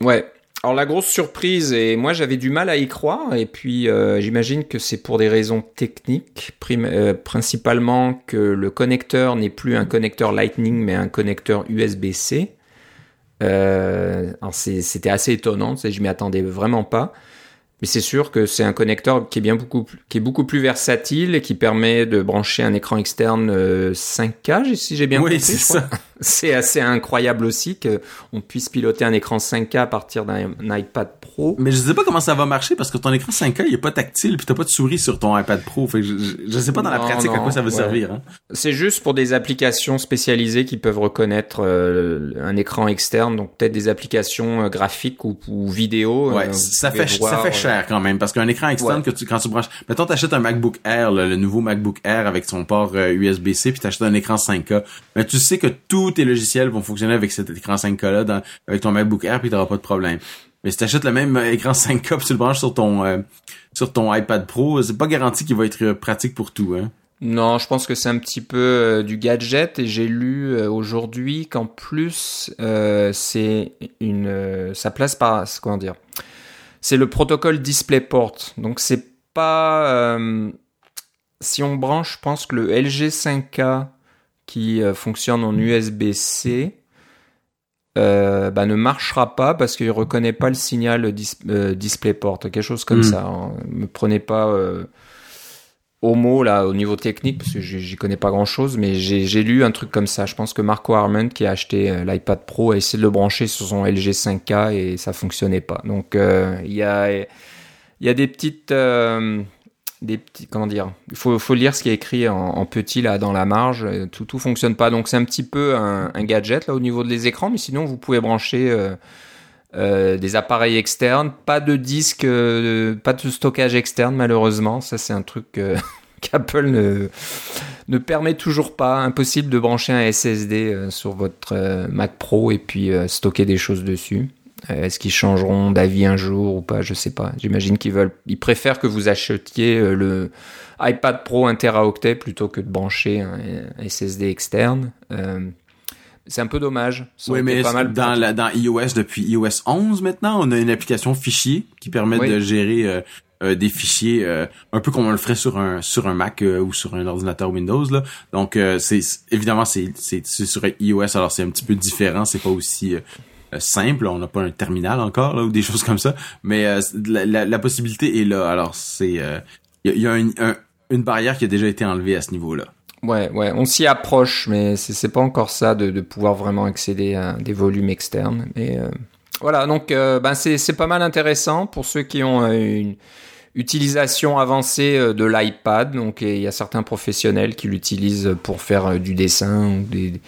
Ouais, alors la grosse surprise, et moi j'avais du mal à y croire, et puis euh, j'imagine que c'est pour des raisons techniques, euh, principalement que le connecteur n'est plus un connecteur Lightning, mais un connecteur USB-C. Euh, c'était assez étonnant, je m'y attendais vraiment pas. Mais c'est sûr que c'est un connecteur qui est bien beaucoup, qui est beaucoup plus versatile et qui permet de brancher un écran externe 5K, si j'ai bien compris. Oui, c'est ça. [LAUGHS] C'est assez incroyable aussi qu'on puisse piloter un écran 5K à partir d'un iPad Pro. Mais je sais pas comment ça va marcher parce que ton écran 5K il est pas tactile puis t'as pas de souris sur ton iPad Pro. Fait je, je sais pas dans la pratique à quoi ça va servir. Hein. C'est juste pour des applications spécialisées qui peuvent reconnaître euh, un écran externe, donc peut-être des applications euh, graphiques ou, ou vidéo. Ouais, euh, ça fait ça fait cher quand même parce qu'un écran externe que tu quand tu branches, mettons t'achètes un MacBook Air, le nouveau MacBook Air avec son port USB-C puis t'achètes un écran 5K, mais tu sais que tout tes logiciels vont fonctionner avec cet écran 5K là avec ton MacBook Air puis t'auras pas de problème. Mais si t'achètes le même écran 5K pis tu le branches sur ton euh, sur ton iPad Pro, c'est pas garanti qu'il va être euh, pratique pour tout, hein. Non, je pense que c'est un petit peu euh, du gadget et j'ai lu aujourd'hui qu'en plus c'est une ça place par comment dire c'est le protocole DisplayPort donc c'est pas si on branche je pense que le LG 5K qui euh, fonctionne en USB-C euh, bah, ne marchera pas parce qu'il reconnaît pas le signal euh, DisplayPort, quelque chose comme hmm. ça. Hein. Me prenez pas au mot là au niveau technique parce que j'y connais pas grand chose, mais j'ai lu un truc comme ça. Je pense que Marco Arment qui a acheté l'iPad Pro a essayé de le brancher sur son LG 5K et ça fonctionnait pas. Donc il y a il y a des petites des petits comment dire il faut, lire ce qui est écrit en, petit là dans la marge tout tout fonctionne pas. Donc c'est un petit peu un, gadget là au niveau des écrans mais sinon vous pouvez brancher euh, euh, des appareils externes pas de disque euh, pas de stockage externe malheureusement. Ça c'est un truc [LAUGHS] qu'Apple ne ne permet toujours pas. Impossible de brancher un SSD sur votre Mac Pro et puis stocker des choses dessus est-ce qu'ils changeront d'avis un jour ou pas? Je sais pas. J'imagine qu'ils veulent, ils préfèrent que vous achetiez euh, le iPad Pro 1 Teraoctet plutôt que de brancher un SSD externe. Euh, c'est un peu dommage. oui, mais pas mal dans, la, dans iOS depuis iOS 11 maintenant, on a une application fichier qui permet de gérer des fichiers un peu comme on le ferait sur un sur un Mac ou sur un ordinateur Windows là. Donc c'est évidemment c'est c'est sur iOS alors c'est un petit peu différent, c'est pas aussi euh, simple. On n'a pas un terminal encore ou des [LAUGHS] choses comme ça, mais euh, la, possibilité est là. Alors c'est il euh, y, a, une, barrière qui a déjà été enlevée à ce niveau-là. Ouais, ouais, on s'y approche, mais c'est pas encore ça de, pouvoir vraiment accéder à des volumes externes. Mais voilà, donc ben c'est pas mal intéressant pour ceux qui ont une utilisation avancée de l'iPad. Donc il y a certains professionnels qui l'utilisent pour faire du dessin ou des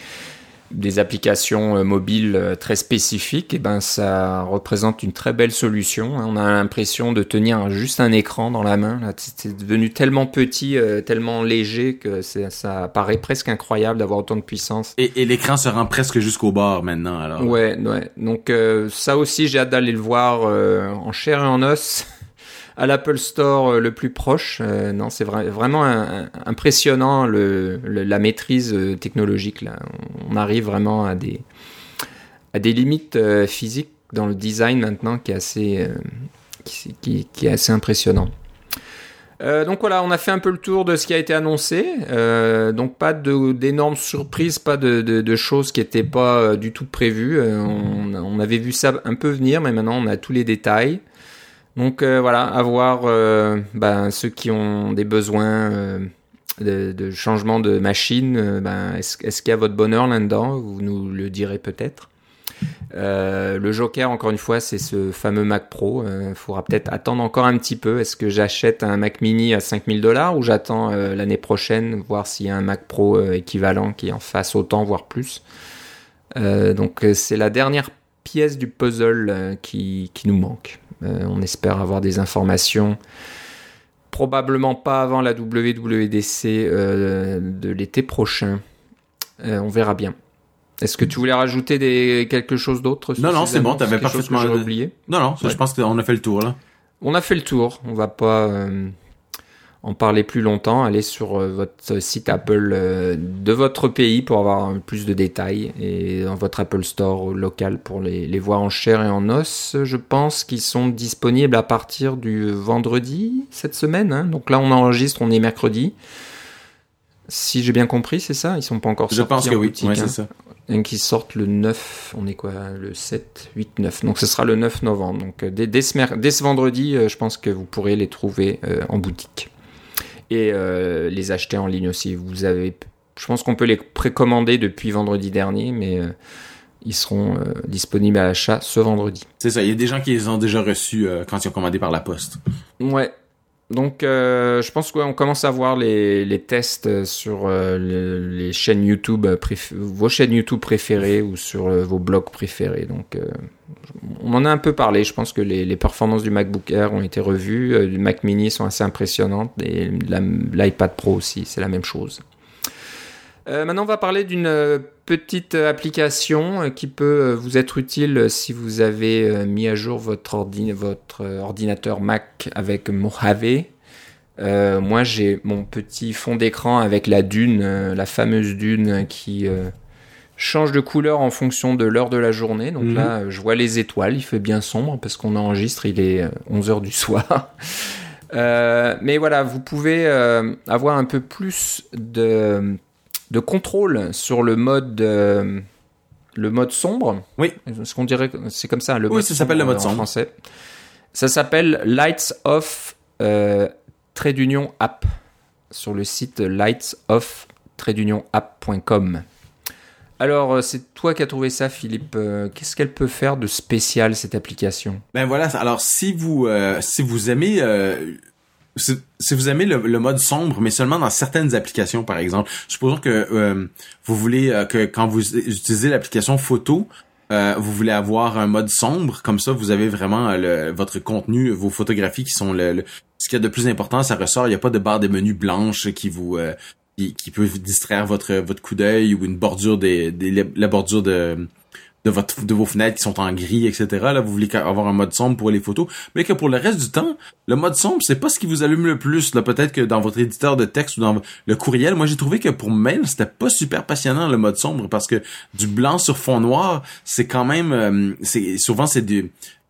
des applications euh, mobiles euh, très spécifiques, et eh ben ça représente une très belle solution. Hein. On a l'impression de tenir juste un écran dans la main. C'est devenu tellement petit, euh, tellement léger que ça paraît presque incroyable d'avoir autant de puissance. Et, l'écran se rend presque jusqu'au bord maintenant. Alors. Ouais, ouais. Donc ça aussi, j'ai hâte d'aller le voir en chair et en os à l'Apple Store euh, le plus proche. Euh, non, c'est vraiment impressionnant la maîtrise euh, technologique. Là. On arrive vraiment à des, à des limites physiques dans le design maintenant qui est assez, qui, est assez impressionnant. donc voilà, on a fait un peu le tour de ce qui a été annoncé. donc pas d'énormes surprises, pas de, choses qui n'étaient pas du tout prévues. On, avait vu ça un peu venir, mais maintenant on a tous les détails. Donc voilà, à voir ben, ceux qui ont des besoins de, changement de machine, euh, ben, est-ce qu'il y a votre bonheur là-dedans? Vous nous le direz peut-être. Euh, le Joker, encore une fois, c'est ce fameux Mac Pro. Il euh, faudra peut-être attendre encore un petit peu. Est-ce que j'achète un Mac Mini à 5000 dollars ou j'attends l'année prochaine voir s'il y a un Mac Pro équivalent qui en fasse autant, voire plus? donc c'est la dernière pièce du puzzle qui, nous manque. On espère avoir des informations probablement pas avant la WWDC euh, de l'été prochain. Euh, on verra bien. Est-ce que tu voulais rajouter des, quelque chose d'autre Non, non, c'est bon, t'avais parfaitement oublié? Non, non, je pense qu'on a fait le tour là. On a fait le tour. On va pas. Euh, en parler plus longtemps, allez sur euh, votre site Apple euh, de votre pays pour avoir plus de détails et dans votre Apple Store local pour les, voir en chair et en os. Je pense qu'ils sont disponibles à partir du vendredi cette semaine. Hein. Donc là, on enregistre, on est mercredi. Si j'ai bien compris, c'est ça? Ils sont pas encore sortis. Je pense que oui, c'est hein. ça. Donc ils sortent le 9, on est quoi? Le 7, 8, 9. Donc ce sera le 9 novembre. Donc euh, dès, dès, ce, vendredi, je pense que vous pourrez les trouver en boutique et euh, les acheter en ligne aussi. Vous avez, je pense qu'on peut les précommander depuis vendredi dernier, mais euh, ils seront euh, disponibles à l'achat ce vendredi. C'est ça. Il y a des gens qui les ont déjà reçus quand ils ont commandé par la poste. Ouais, donc, euh, je pense qu'on commence à voir les, tests sur euh, les, chaînes YouTube, vos chaînes YouTube préférées ou sur euh, vos blogs préférés. Donc, on en a un peu parlé. Je pense que les, les performances du MacBook Air ont été revues, du Mac Mini sont assez impressionnantes et l'iPad Pro aussi, c'est la même chose. Maintenant, on va parler d'une petite application qui peut vous être utile si vous avez mis à jour votre, votre ordinateur Mac avec Mojave. Euh, moi, j'ai mon petit fond d'écran avec la dune, euh, la fameuse dune qui euh, change de couleur en fonction de l'heure de la journée. Donc mhm. là, je vois les étoiles, il fait bien sombre parce qu'on enregistre, il est 11h du soir. [LAUGHS] mais voilà, vous pouvez avoir un peu plus de de contrôle sur le mode euh, le mode sombre. Oui. Ce qu'on dirait, c'est comme ça. Le oui, ça s'appelle le mode sombre. français. Ça s'appelle Lights Off euh, Trait d'Union App sur le site lightsoff app.com. Alors, euh, c'est toi qui as trouvé ça, Philippe. Qu'est-ce qu'elle peut faire de spécial cette application? Ben voilà. Alors, si vous si vous aimez si vous aimez le, mode sombre, mais seulement dans certaines applications, par exemple, supposons que euh, vous voulez euh, que quand vous utilisez l'application photo, euh, vous voulez avoir un mode sombre, comme ça, vous avez vraiment votre contenu, vos photographies qui sont le, ce qu'il y a de plus important, ça ressort. Il n'y a pas de barre de menu blanche qui vous qui, qui, peut distraire votre votre coup d'œil ou une bordure des, des la bordure de de vos fenêtres qui sont en gris, etc. Là, vous voulez avoir un mode sombre pour les photos, mais que pour le reste du temps, le mode sombre, c'est pas ce qui vous allume le plus. Là, peut-être que dans votre éditeur de texte ou dans le courriel, moi j'ai trouvé que pour mail, c'était pas super passionnant le mode sombre parce que du blanc sur fond noir, c'est quand même, euh, c'est souvent c'est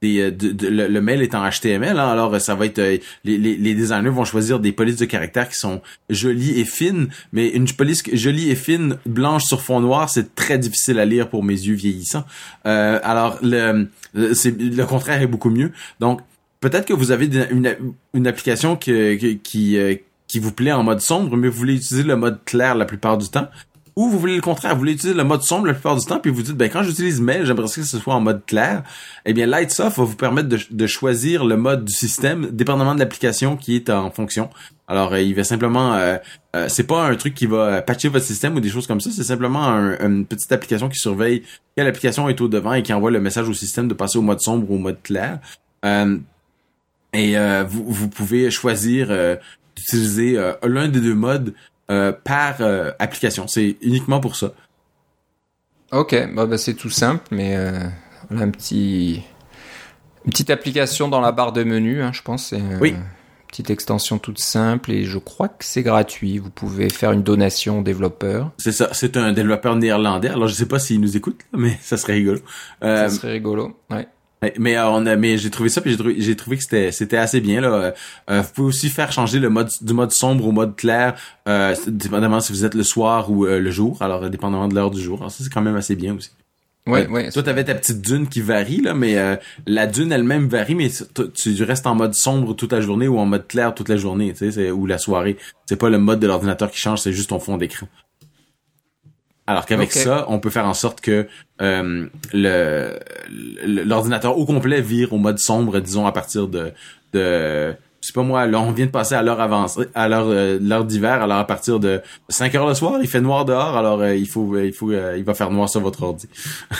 euh, le, mail est en HTML, hein, alors ça va être euh, les, designers vont choisir des polices de caractère qui sont jolies et fines, mais une police jolie et fine blanche sur fond noir, c'est très difficile à lire pour mes yeux vieillissants. Euh, alors le contraire est beaucoup mieux. Donc peut-être que vous avez une, application qui, qui vous plaît en mode sombre, mais vous voulez utiliser le mode clair la plupart du temps. Ou vous voulez le contraire, vous voulez utiliser le mode sombre la plupart du temps, puis vous dites, ben quand j'utilise Mail, j'aimerais que ce soit en mode clair. Eh bien, Lightsoft va vous permettre de, choisir le mode du système, dépendamment de l'application qui est en fonction. Alors, euh, il va simplement, euh, euh, c'est pas un truc qui va patcher votre système ou des choses comme ça, c'est simplement une petite application qui surveille quelle application est au devant et qui envoie le message au système de passer au mode sombre ou au mode clair. et vous, vous pouvez choisir d'utiliser l'un des deux modes euh, par euh, application. C'est uniquement pour ça. Ok, bah, bah c'est tout simple, mais euh, on a un petit, une petite application dans la barre de menu, hein, je pense. oui. Petite extension toute simple et je crois que c'est gratuit. Vous pouvez faire une donation au développeur. C'est ça, c'est un développeur néerlandais. Alors je sais pas s'il nous écoute, mais [LAUGHS] ça serait rigolo. ça serait rigolo, ouais. Mais on a, mais j'ai trouvé ça, puis j'ai trouvé, j'ai trouvé que c'était, c'était assez bien là. vous pouvez aussi faire changer le mode du mode sombre au mode clair, dépendamment si vous êtes le soir ou le jour. Alors, dépendamment de l'heure du jour. Alors, ça c'est quand même assez bien aussi. Ouais, ouais. Toi, t'avais ta petite dune qui varie, là, mais euh, la dune elle-même varie, mais tu restes en mode sombre toute la journée ou en mode clair toute la journée, tu sais, ou la soirée. C'est pas le mode de l'ordinateur qui change, c'est juste ton fond d'écran. Alors qu'avec ça, on peut faire en sorte que euh, le l'ordinateur au complet vire au mode sombre, disons à partir de de c'est pas moi, là, on vient de passer à l'heure avancée, à l'heure, euh, l'heure d'hiver, alors à partir de 5 heures le soir, il fait noir dehors, alors euh, il faut, il faut, euh, il va faire noir sur votre ordi.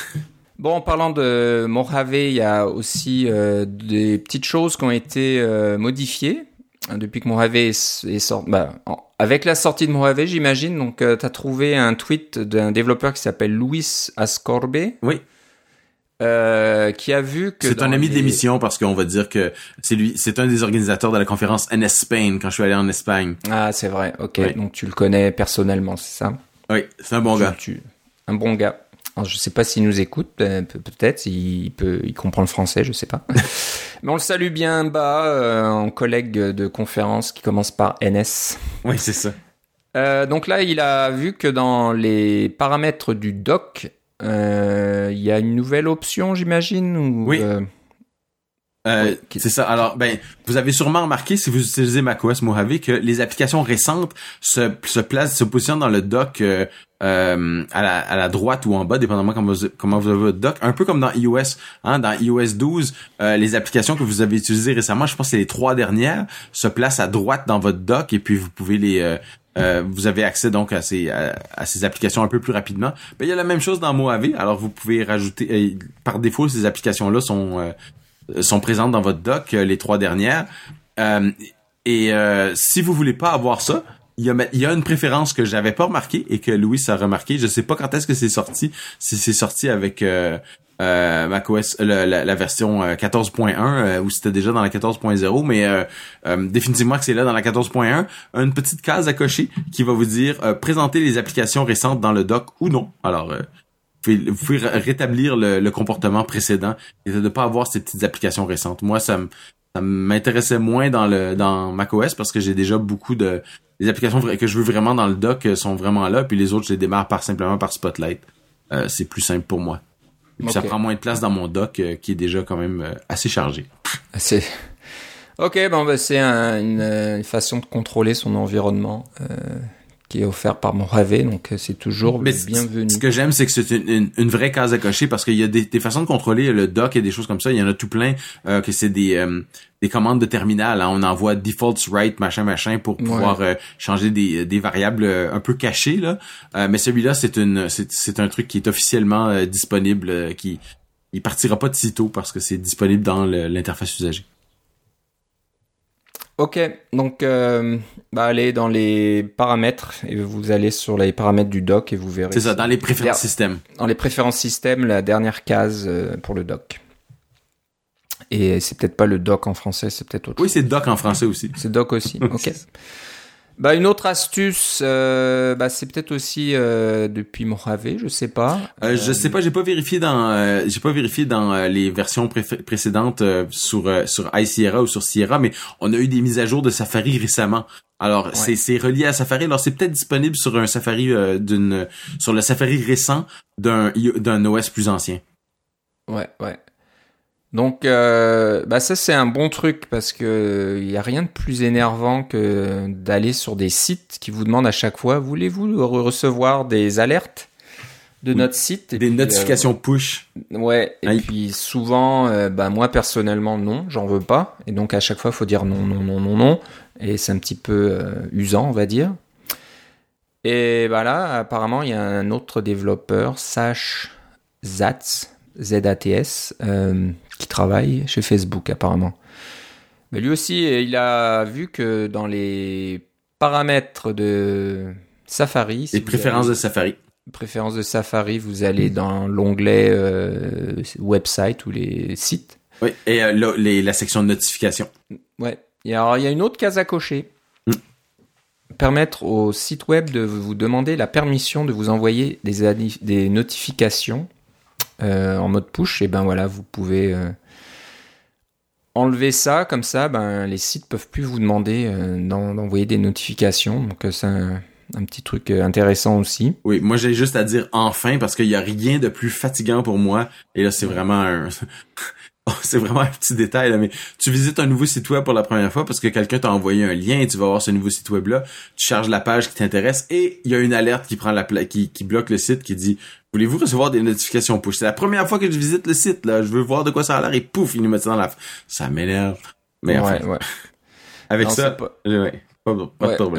[LAUGHS] bon, en parlant de Mojave, il y a aussi des petites choses qui ont été modifiées depuis que Mojave est, sorti. Bah, avec la sortie de Mojave, j'imagine. Donc, tu as trouvé un tweet d'un développeur qui s'appelle Luis Ascorbe. Oui. Euh, qui a vu que c'est un ami de l'émission parce qu'on va dire que c'est lui, c'est un des organisateurs de la conférence NS Spain quand je suis allé en Espagne. Ah, c'est vrai. Ok, donc tu le connais personnellement, c'est ça? Oui, c'est un bon gars. Un bon gars. Je sais pas s'il nous écoute, ben, peut-être, il peut, il comprend le français, je sais pas. [LAUGHS] Mais on le salue bien bas, euh, en collègue de conférence qui commence par NS. Oui, c'est ça. Euh, donc là, il a vu que dans les paramètres du doc, euh, il y a une nouvelle option, j'imagine ou, Oui. Euh, euh, c'est ça. Alors, ben, vous avez sûrement remarqué si vous utilisez macOS Mojave que les applications récentes se, se placent, se positionnent dans le dock euh, à, la, à la droite ou en bas, dépendamment comment vous, comment vous avez votre dock. Un peu comme dans iOS. Hein, dans iOS 12, euh, les applications que vous avez utilisées récemment, je pense que c'est les trois dernières, se placent à droite dans votre dock et puis vous pouvez les euh, vous avez accès donc à ces, à, ces applications un peu plus rapidement. Ben, il y a la même chose dans Mojave. Alors vous pouvez rajouter euh, par défaut ces applications-là sont euh, sont présentes dans votre doc les trois dernières. et si vous voulez pas avoir ça, il y a, une préférence que j'avais pas remarqué et que Louis a remarqué. Je sais pas quand est-ce que c'est sorti. Si c'est sorti avec euh, macOS, la, version 14.1 euh, euh, ou c'était déjà dans la 14.0, mais euh, définitivement que c'est là dans la 14.1, une petite case à cocher qui va vous dire présenter les applications récentes dans le doc ou non. Alors vous pouvez, rétablir le, comportement précédent et de ne pas avoir ces petites applications récentes. Moi, ça m'intéressait moins dans le dans macOS parce que j'ai déjà beaucoup de les applications que je veux vraiment dans le doc sont vraiment là, puis les autres je les démarre par simplement par Spotlight. c'est plus simple pour moi. Ça prend moins de place dans mon dock euh, qui est déjà quand même euh, assez chargé. C'est ok, bon, bah, c'est une, façon de contrôler son environnement. Euh, qui est offert par Mojave, donc euh, c'est toujours bienvenu. Ce que j'aime, c'est que c'est une, une, vraie case à cocher parce qu'il y a des, des, façons de contrôler le dock et des choses comme ça. Il y en a tout plein euh, que c'est des euh, des commandes de terminal. Hein. On envoie defaults right machin machin pour pouvoir changer des, des variables un peu cachées là. mais celui-là, c'est une c'est un truc qui est officiellement disponible, qui il partira pas de sitôt parce que c'est disponible dans l'interface usagée. Ok, donc euh, bah, allez dans les paramètres et vous allez sur les paramètres du doc et vous verrez. C'est ça, dans les préférences système. Dans les préférences système, la dernière case euh, pour le doc. Et c'est peut-être pas le doc en français, c'est peut-être autre. Oui, c'est doc en français aussi. C'est doc aussi. [LAUGHS] ok. Bah une autre astuce, euh, bah, c'est peut-être aussi euh, depuis Mojave, je sais pas. Euh, je sais pas, j'ai pas vérifié dans, euh, j'ai pas vérifié dans euh, les versions précédentes sur sur iSierra ou sur Sierra, mais on a eu des mises à jour de Safari récemment. Alors c'est c'est relié à Safari. Alors c'est peut-être disponible sur un Safari d'une sur le Safari récent d'un d'un OS plus ancien. Ouais, ouais. Donc, euh, bah ça c'est un bon truc parce que il y a rien de plus énervant que d'aller sur des sites qui vous demandent à chaque fois voulez-vous recevoir des alertes de notre site? Des notifications euh, push. Ouais. Et puis souvent, euh, bah moi personnellement non, j'en veux pas. Et donc à chaque fois, faut dire non, non, non, non, non. Et c'est un petit peu usant, on va dire. Et bah là, apparemment, il y a un autre développeur, Sash Zats, Z-A-T-S, qui travaille chez Facebook apparemment. Mais lui aussi, il a vu que dans les paramètres de Safari... Les préférences de Safari. Préférences de Safari, vous allez dans l'onglet euh, website ou les sites. Oui, et euh, la section de notification. Ouais. Et alors, il y a une autre case à cocher. Mm. Permettre au site web de vous demander la permission de vous envoyer des, des notifications euh, en mode push, et ben voilà, vous pouvez euh, enlever ça, comme ça, ben, les sites peuvent plus vous demander d'envoyer des notifications. Donc, c'est un, un, petit truc intéressant aussi. Oui, moi, j'ai juste à dire enfin parce qu'il y a rien de plus fatigant pour moi. Et là, c'est vraiment un... [LAUGHS] c'est vraiment un petit détail là, mais tu visites un nouveau site web pour la première fois parce que quelqu'un t'a envoyé un lien et tu vas voir ce nouveau site web là, tu charges la page qui t'intéresse et il y a une alerte qui prend la qui, qui bloque le site qui dit voulez-vous recevoir des notifications push? C'est la première fois que je visite le site là, je veux voir de quoi ça a l'air et pouf, il nous met ça dans la ça m'énerve. Mais ouais, ouais. avec ça, ouais.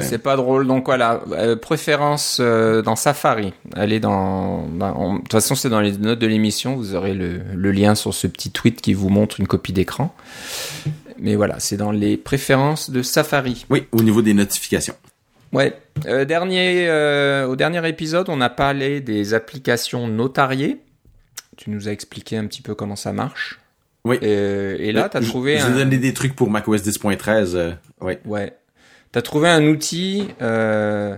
C'est pas drôle. Donc voilà, euh, préférence euh, dans Safari. Allez dans. De toute façon, c'est dans les notes de l'émission. Vous aurez le, le, lien sur ce petit tweet qui vous montre une copie d'écran. Mais voilà, c'est dans les préférences de Safari. Oui, au niveau des notifications. Ouais. Euh, dernier, au dernier épisode, on a parlé des applications notariées. Tu nous as expliqué un petit peu comment ça marche. Oui. et là, tu as trouvé. Je, un... donné des trucs pour macOS 10.13. oui. Ouais. T'as trouvé un outil. Euh,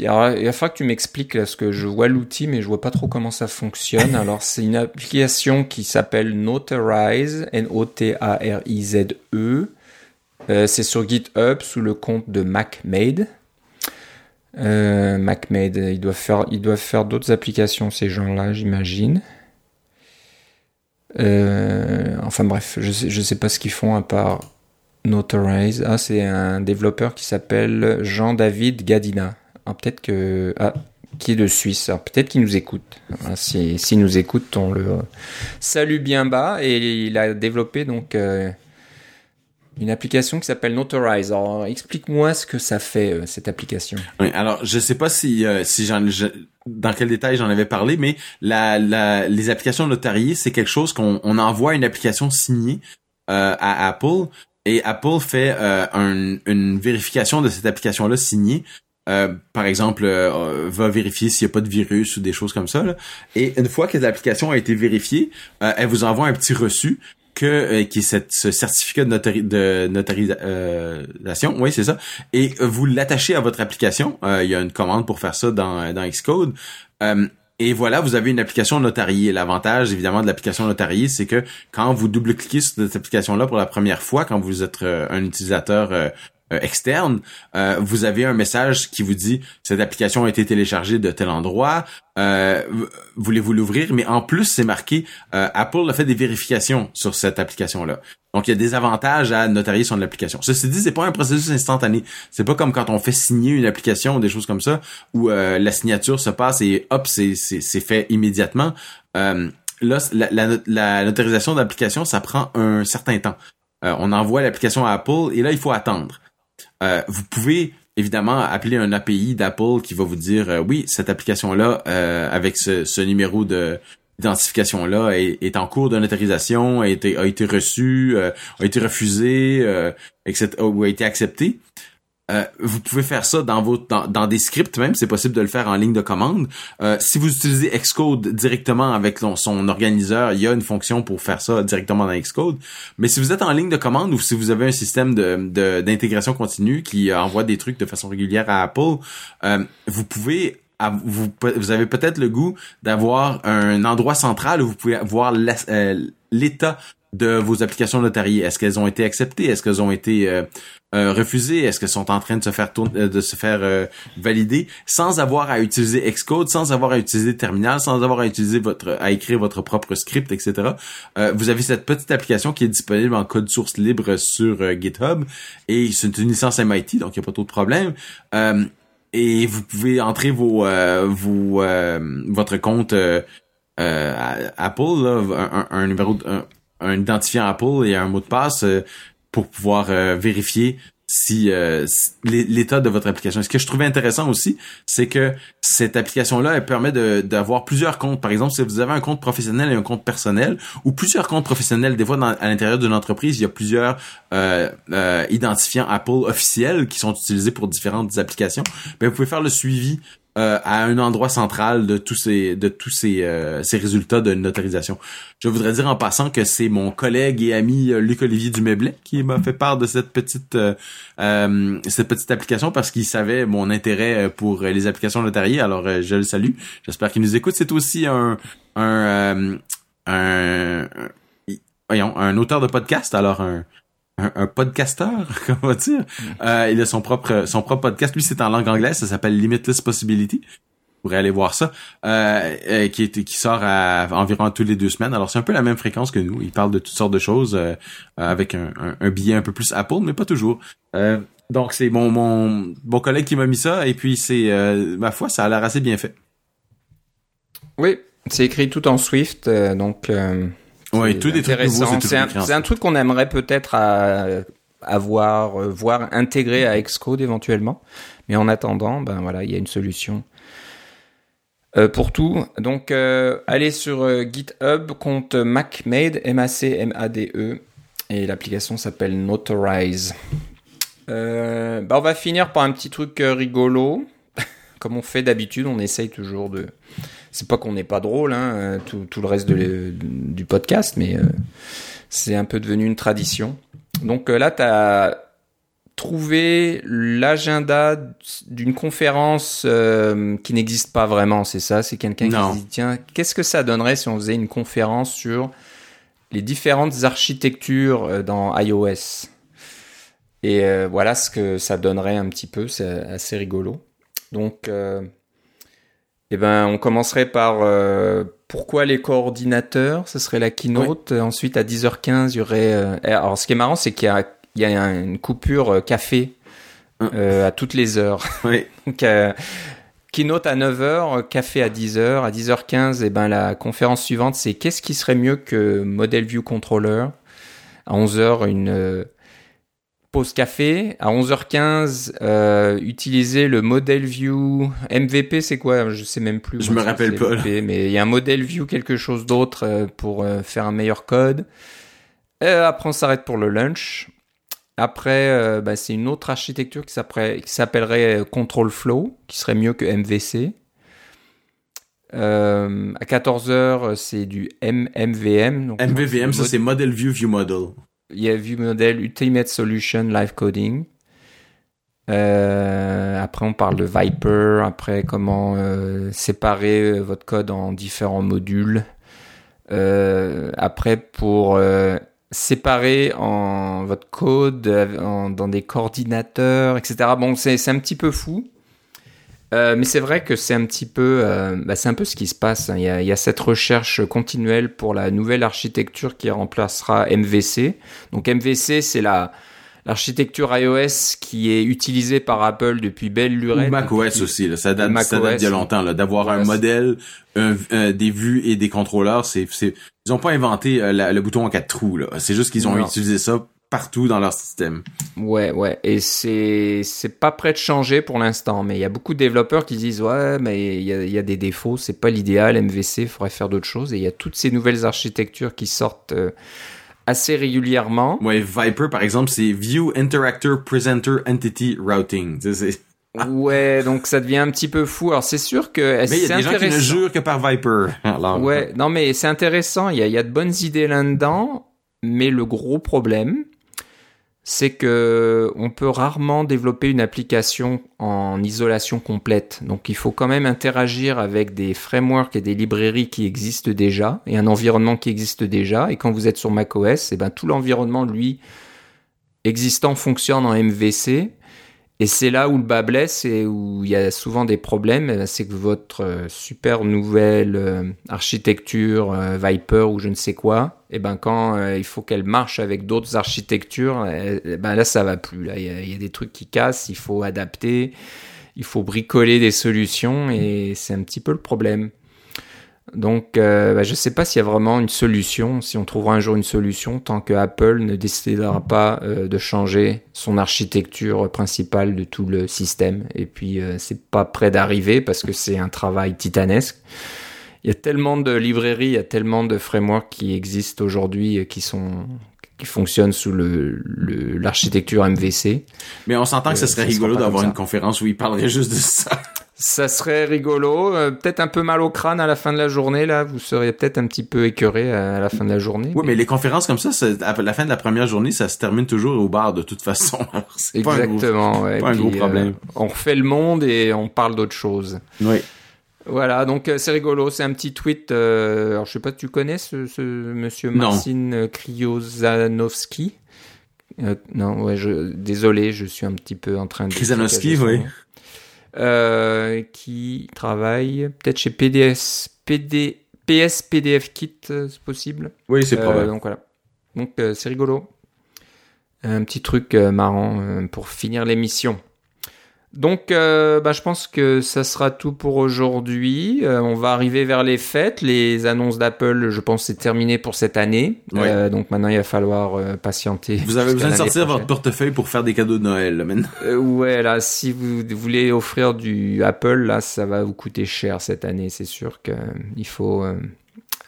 il va que tu m'expliques parce que je vois l'outil mais je vois pas trop comment ça fonctionne. alors c'est une application qui s'appelle Notarize, N-O-T-A-R-I-Z-E. Euh, c'est sur GitHub sous le compte de MacMade. Euh, MacMade, ils doivent faire, ils doivent faire d'autres applications ces gens-là, j'imagine. Enfin bref, je sais, je sais pas ce qu'ils font à part Notarize. Ah, c'est un développeur qui s'appelle Jean-David Gadina. Ah, peut-être que. Ah, qui est de Suisse. peut-être qu'il nous écoute. Ah, si, nous écoute, on le salue bien bas. Et il a développé donc euh, une application qui s'appelle Notarize. Alors, explique-moi ce que ça fait, euh, cette application. Oui, alors, je sais pas si, euh, si dans quel détail j'en avais parlé, mais la, la, les applications notariées, c'est quelque chose qu'on on envoie une application signée à Apple et Apple fait euh, une vérification de cette application-là signée. Euh, par exemple, euh, va vérifier s'il n'y a pas de virus ou des choses comme ça. Et une fois que l'application a été vérifiée, elle vous envoie un petit reçu qui est ce certificat de, notarisation, oui c'est ça, et vous l'attachez à votre application. Il y a une commande pour faire ça dans, dans Xcode. Et voilà, vous avez une application notariée. L'avantage, évidemment, de l'application notariée, c'est que quand vous double-cliquez sur cette application-là pour la première fois, quand vous êtes euh, un utilisateur euh, externe, vous avez un message qui vous dit cette application a été téléchargée de tel endroit, voulez-vous l'ouvrir? Mais en plus, c'est marqué Apple a fait des vérifications sur cette application-là. Donc, il y a des avantages à notarier sur l'application. Ceci dit, c'est pas un processus instantané. C'est pas comme quand on fait signer une application ou des choses comme ça, où euh, la signature se passe et hop, c'est, fait immédiatement. Euh, là, la, notarisation d'application, ça prend un certain temps. Euh, on envoie l'application à Apple et là, il faut attendre. Vous pouvez évidemment appeler un API d'Apple qui va vous dire oui, cette application-là, avec ce, ce numéro de identification-là est, est, en cours de notarisation, a été, a été reçue, euh, a été refusée, euh, etc., ou a été acceptée. Euh, vous pouvez faire ça dans vos dans, des scripts même, c'est possible de le faire en ligne de commande. Euh, si vous utilisez Xcode directement avec son, organiseur, il y a une fonction pour faire ça directement dans Xcode. Mais si vous êtes en ligne de commande ou si vous avez un système de d'intégration continue qui envoie des trucs de façon régulière à Apple, vous pouvez vous, vous avez peut-être le goût d'avoir un endroit central où vous pouvez voir euh, l'état de vos applications notariées. Est-ce qu'elles ont été acceptées? Est-ce qu'elles ont été euh, euh, refusées? Est-ce qu'elles sont en train de se faire de se faire valider sans avoir à utiliser Xcode, sans avoir à utiliser Terminal, sans avoir à utiliser votre à écrire votre propre script, etc. vous avez cette petite application qui est disponible en code source libre sur GitHub et c'est une licence MIT, donc il n'y a pas trop de problème et vous pouvez entrer vos, euh, vos euh, votre compte euh, Apple, là, un, numéro, un, un, identifiant Apple et un mot de passe pour pouvoir vérifier si euh, l'état de votre application. Ce que je trouvais intéressant aussi, c'est que cette application-là, elle permet d'avoir plusieurs comptes. Par exemple, si vous avez un compte professionnel et un compte personnel, ou plusieurs comptes professionnels, des fois à l'intérieur d'une entreprise, il y a plusieurs euh, euh, identifiants Apple officiels qui sont utilisés pour différentes applications. Ben, vous pouvez faire le suivi euh, à un endroit central de tous ces de tous ces, euh, ces résultats de notarisation. Je voudrais dire en passant que c'est mon collègue et ami euh, Luc Olivier Dumeblet qui m'a fait part de cette petite cette petite application parce qu'il savait mon intérêt pour les applications notariées. Alors je le salue. J'espère qu'il nous écoute. C'est aussi un un, un voyons, un auteur de podcast, alors un, un, un podcasteur, [LAUGHS] on va dire. Euh, il a son propre son propre podcast. Lui, c'est en langue anglaise. Ça s'appelle Limitless Possibility. Vous pourrez aller voir ça. Euh, euh, qui qui sort à environ tous les deux semaines. Alors c'est un peu la même fréquence que nous. Il parle de toutes sortes de choses euh, avec un, un, billet un peu plus Apple, mais pas toujours. donc c'est mon mon mon collègue qui m'a mis ça et puis c'est ma foi, ça a l'air assez bien fait. Oui, c'est écrit tout en Swift, donc. Oui, tout. C'est un, un, truc qu'on aimerait peut-être avoir, euh, voir intégré à Xcode éventuellement. Mais en attendant, ben voilà, il y a une solution euh, pour tout. Donc, euh, allez sur GitHub, compte MacMade, M-A-C-M-A-D-E, et l'application s'appelle Notarize. Ben, on va finir par un petit truc rigolo. [LAUGHS] Comme on fait d'habitude, on essaye toujours de c'est pas qu'on n'est pas drôle, hein, euh, tout, tout, le reste de, du podcast, mais euh, c'est un peu devenu une tradition. Donc euh, là, tu as trouvé l'agenda d'une conférence qui n'existe pas vraiment, c'est ça? C'est quelqu'un qui dit, tiens, qu'est-ce que ça donnerait si on faisait une conférence sur les différentes architectures dans iOS? Et voilà ce que ça donnerait un petit peu, c'est assez rigolo. Donc... Eh ben, on commencerait par euh, pourquoi les coordinateurs, ce serait la keynote. Ensuite, à 10h15, il y aurait. Euh, alors, ce qui est marrant, c'est qu'il y a, il y a une coupure euh, café à toutes les heures. [LAUGHS] Oui. [LAUGHS] Donc, keynote à 9h, café à 10h. À 10h15, eh ben, la conférence suivante, c'est qu'est-ce qui serait mieux que Model View Controller? À 11h, une pause café. À 11h15, euh, utiliser le model view MVP, c'est quoi? Je sais même plus. Je me rappelle pas. mais il y a un model view quelque chose d'autre euh, pour euh, faire un meilleur code. après, on s'arrête pour le lunch. Après, bah, c'est une autre architecture qui s'appellerait Control Flow, qui serait mieux que MVC. à 14h, c'est du MMVM. MVVM, ça c'est Model View View Model il y a vu modèle Ultimate Solution Live Coding. Euh, après, on parle de Viper. Après, comment euh, séparer euh, votre code en différents modules. après, pour séparer en votre code dans des coordinateurs, etc. Bon, c'est un petit peu fou. Euh, mais c'est vrai que c'est un petit peu, euh, bah, c'est un peu ce qui se passe. Hein. Il, y a, il, y a, cette recherche continuelle pour la nouvelle architecture qui remplacera MVC. Donc MVC, c'est la l'architecture iOS qui est utilisée par Apple depuis belle lurette. Ou macOS aussi, là. ça date, ça date d'il y a longtemps. D'avoir un modèle, des vues et des contrôleurs, c'est, ils ont pas inventé euh, le bouton en quatre trous. C'est juste qu'ils ont utilisé ça partout dans leur système. Ouais, ouais. Et c'est, c'est pas prêt de changer pour l'instant. Mais il y a beaucoup de développeurs qui disent, ouais, mais il y a, y a, des défauts, c'est pas l'idéal, MVC, il faudrait faire d'autres choses. Et il y a toutes ces nouvelles architectures qui sortent euh, assez régulièrement. Ouais, Viper, par exemple, c'est View Interactor Presenter Entity Routing. [LAUGHS] Ouais, donc ça devient un petit peu fou. Alors c'est sûr que mais il y a des gens qui ne jurent que par Viper. [LAUGHS] ouais, non mais c'est intéressant. Il y a, y a de bonnes idées là-dedans, mais le gros problème, c'est que on peut rarement développer une application en isolation complète. Donc il faut quand même interagir avec des frameworks et des librairies qui existent déjà et un environnement qui existe déjà. Et quand vous êtes sur macOS, et eh ben tout l'environnement lui existant fonctionne en MVC et c'est là où le bas blesse et où il y a souvent des problèmes, eh ben, c'est que votre euh, super nouvelle euh, architecture euh, Viper ou je ne sais quoi, et eh ben quand il faut qu'elle marche avec d'autres architectures, eh ben là ça va plus. Là, il y, y, a des trucs qui cassent, il faut adapter, il faut bricoler des solutions et c'est un petit peu le problème. Donc, euh, bah, je ne sais pas s'il y a vraiment une solution, si on trouvera un jour une solution, tant que Apple ne décidera pas euh, de changer son architecture principale de tout le système. Et puis, euh, c'est pas près d'arriver parce que c'est un travail titanesque. Il y a tellement de librairies, il y a tellement de frameworks qui existent aujourd'hui qui sont qui fonctionnent sous le l'architecture MVC. Mais on s'entend que ce serait rigolo d'avoir une conférence où il parlerait juste de ça. Ça serait rigolo, euh, peut-être un peu mal au crâne à la fin de la journée là. Vous seriez peut-être un petit peu écœuré à la fin de la journée. Oui, mais, les conférences comme ça, à la fin de la première journée, ça se termine toujours au bar de toute façon. [LAUGHS] Exactement. Pas un gros, pas un gros problème. Euh, on refait le monde et on parle d'autre chose. Oui. Voilà, donc c'est rigolo, c'est un petit tweet. alors je sais pas, tu connais ce, ce monsieur Marcin Kriozanowski Non, ouais, je, désolé, je suis un petit peu en train de. Kriozanowski, oui. Qui travaille peut-être chez PDS, PD, PS PDF Kit, c'est possible. Oui, c'est probable. donc voilà. Donc c'est rigolo. Un petit truc marrant pour finir l'émission. Donc, euh, bah, je pense que ça sera tout pour aujourd'hui. Euh, on va arriver vers les fêtes. Les annonces d'Apple, je pense, c'est terminé pour cette année. Euh, donc maintenant, il va falloir patienter. Vous avez besoin de sortir votre portefeuille pour faire des cadeaux de Noël maintenant. ouais, là, si vous voulez offrir du Apple, là, ça va vous coûter cher cette année. C'est sûr qu'il faut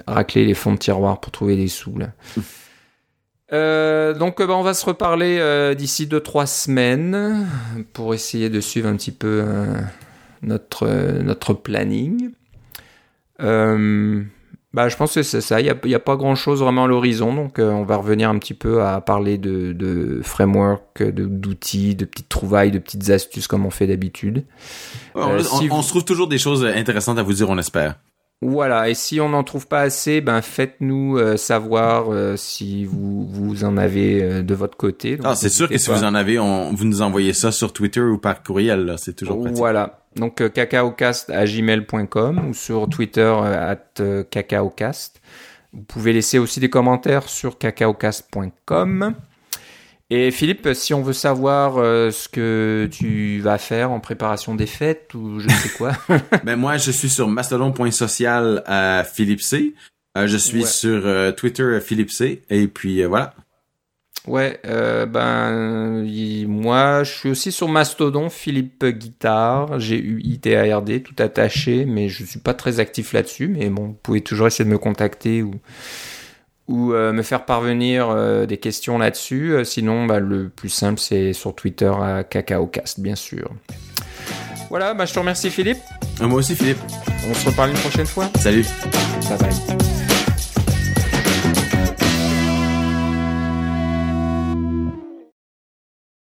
racler les fonds de tiroir pour trouver des sous là. [LAUGHS] Euh, donc bah, on va se reparler euh, d'ici 2-3 semaines pour essayer de suivre un petit peu euh, notre, notre planning. bah, je pense que c'est ça, il n'y a, a, pas grand-chose vraiment à l'horizon, donc on va revenir un petit peu à parler de, de framework, d'outils, de, petites trouvailles, de petites astuces comme on fait d'habitude. on, on se trouve toujours des choses intéressantes à vous dire, on espère. Voilà, et si on n'en trouve pas assez, ben faites-nous euh, savoir euh, si vous, vous en avez euh, de votre côté. ah, c'est sûr que si vous en avez, on, vous nous envoyez ça sur Twitter ou par courriel, c'est toujours pratique. Voilà, donc cacaocast à gmail.com ou sur Twitter at cacaocast. Vous pouvez laisser aussi des commentaires sur cacaocast.com. Et Philippe, si on veut savoir euh, ce que tu vas faire en préparation des fêtes ou je ne sais quoi. [LAUGHS] ben moi, je suis sur mastodon.social à Philippe C. Euh, je suis sur euh, Twitter Philippe C. Et puis voilà. Ouais, ben moi, je suis aussi sur Mastodon Philippe Guitare. J'ai eu ITARD tout attaché, mais je suis pas très actif là-dessus. Mais bon, vous pouvez toujours essayer de me contacter ou ou euh, me faire parvenir euh, des questions là-dessus. Euh, sinon, bah, le plus simple, c'est sur Twitter à CacaoCast, bien sûr. Voilà, bah, je te remercie Philippe. Moi aussi Philippe. On se reparle une prochaine fois. Salut. Bye bye.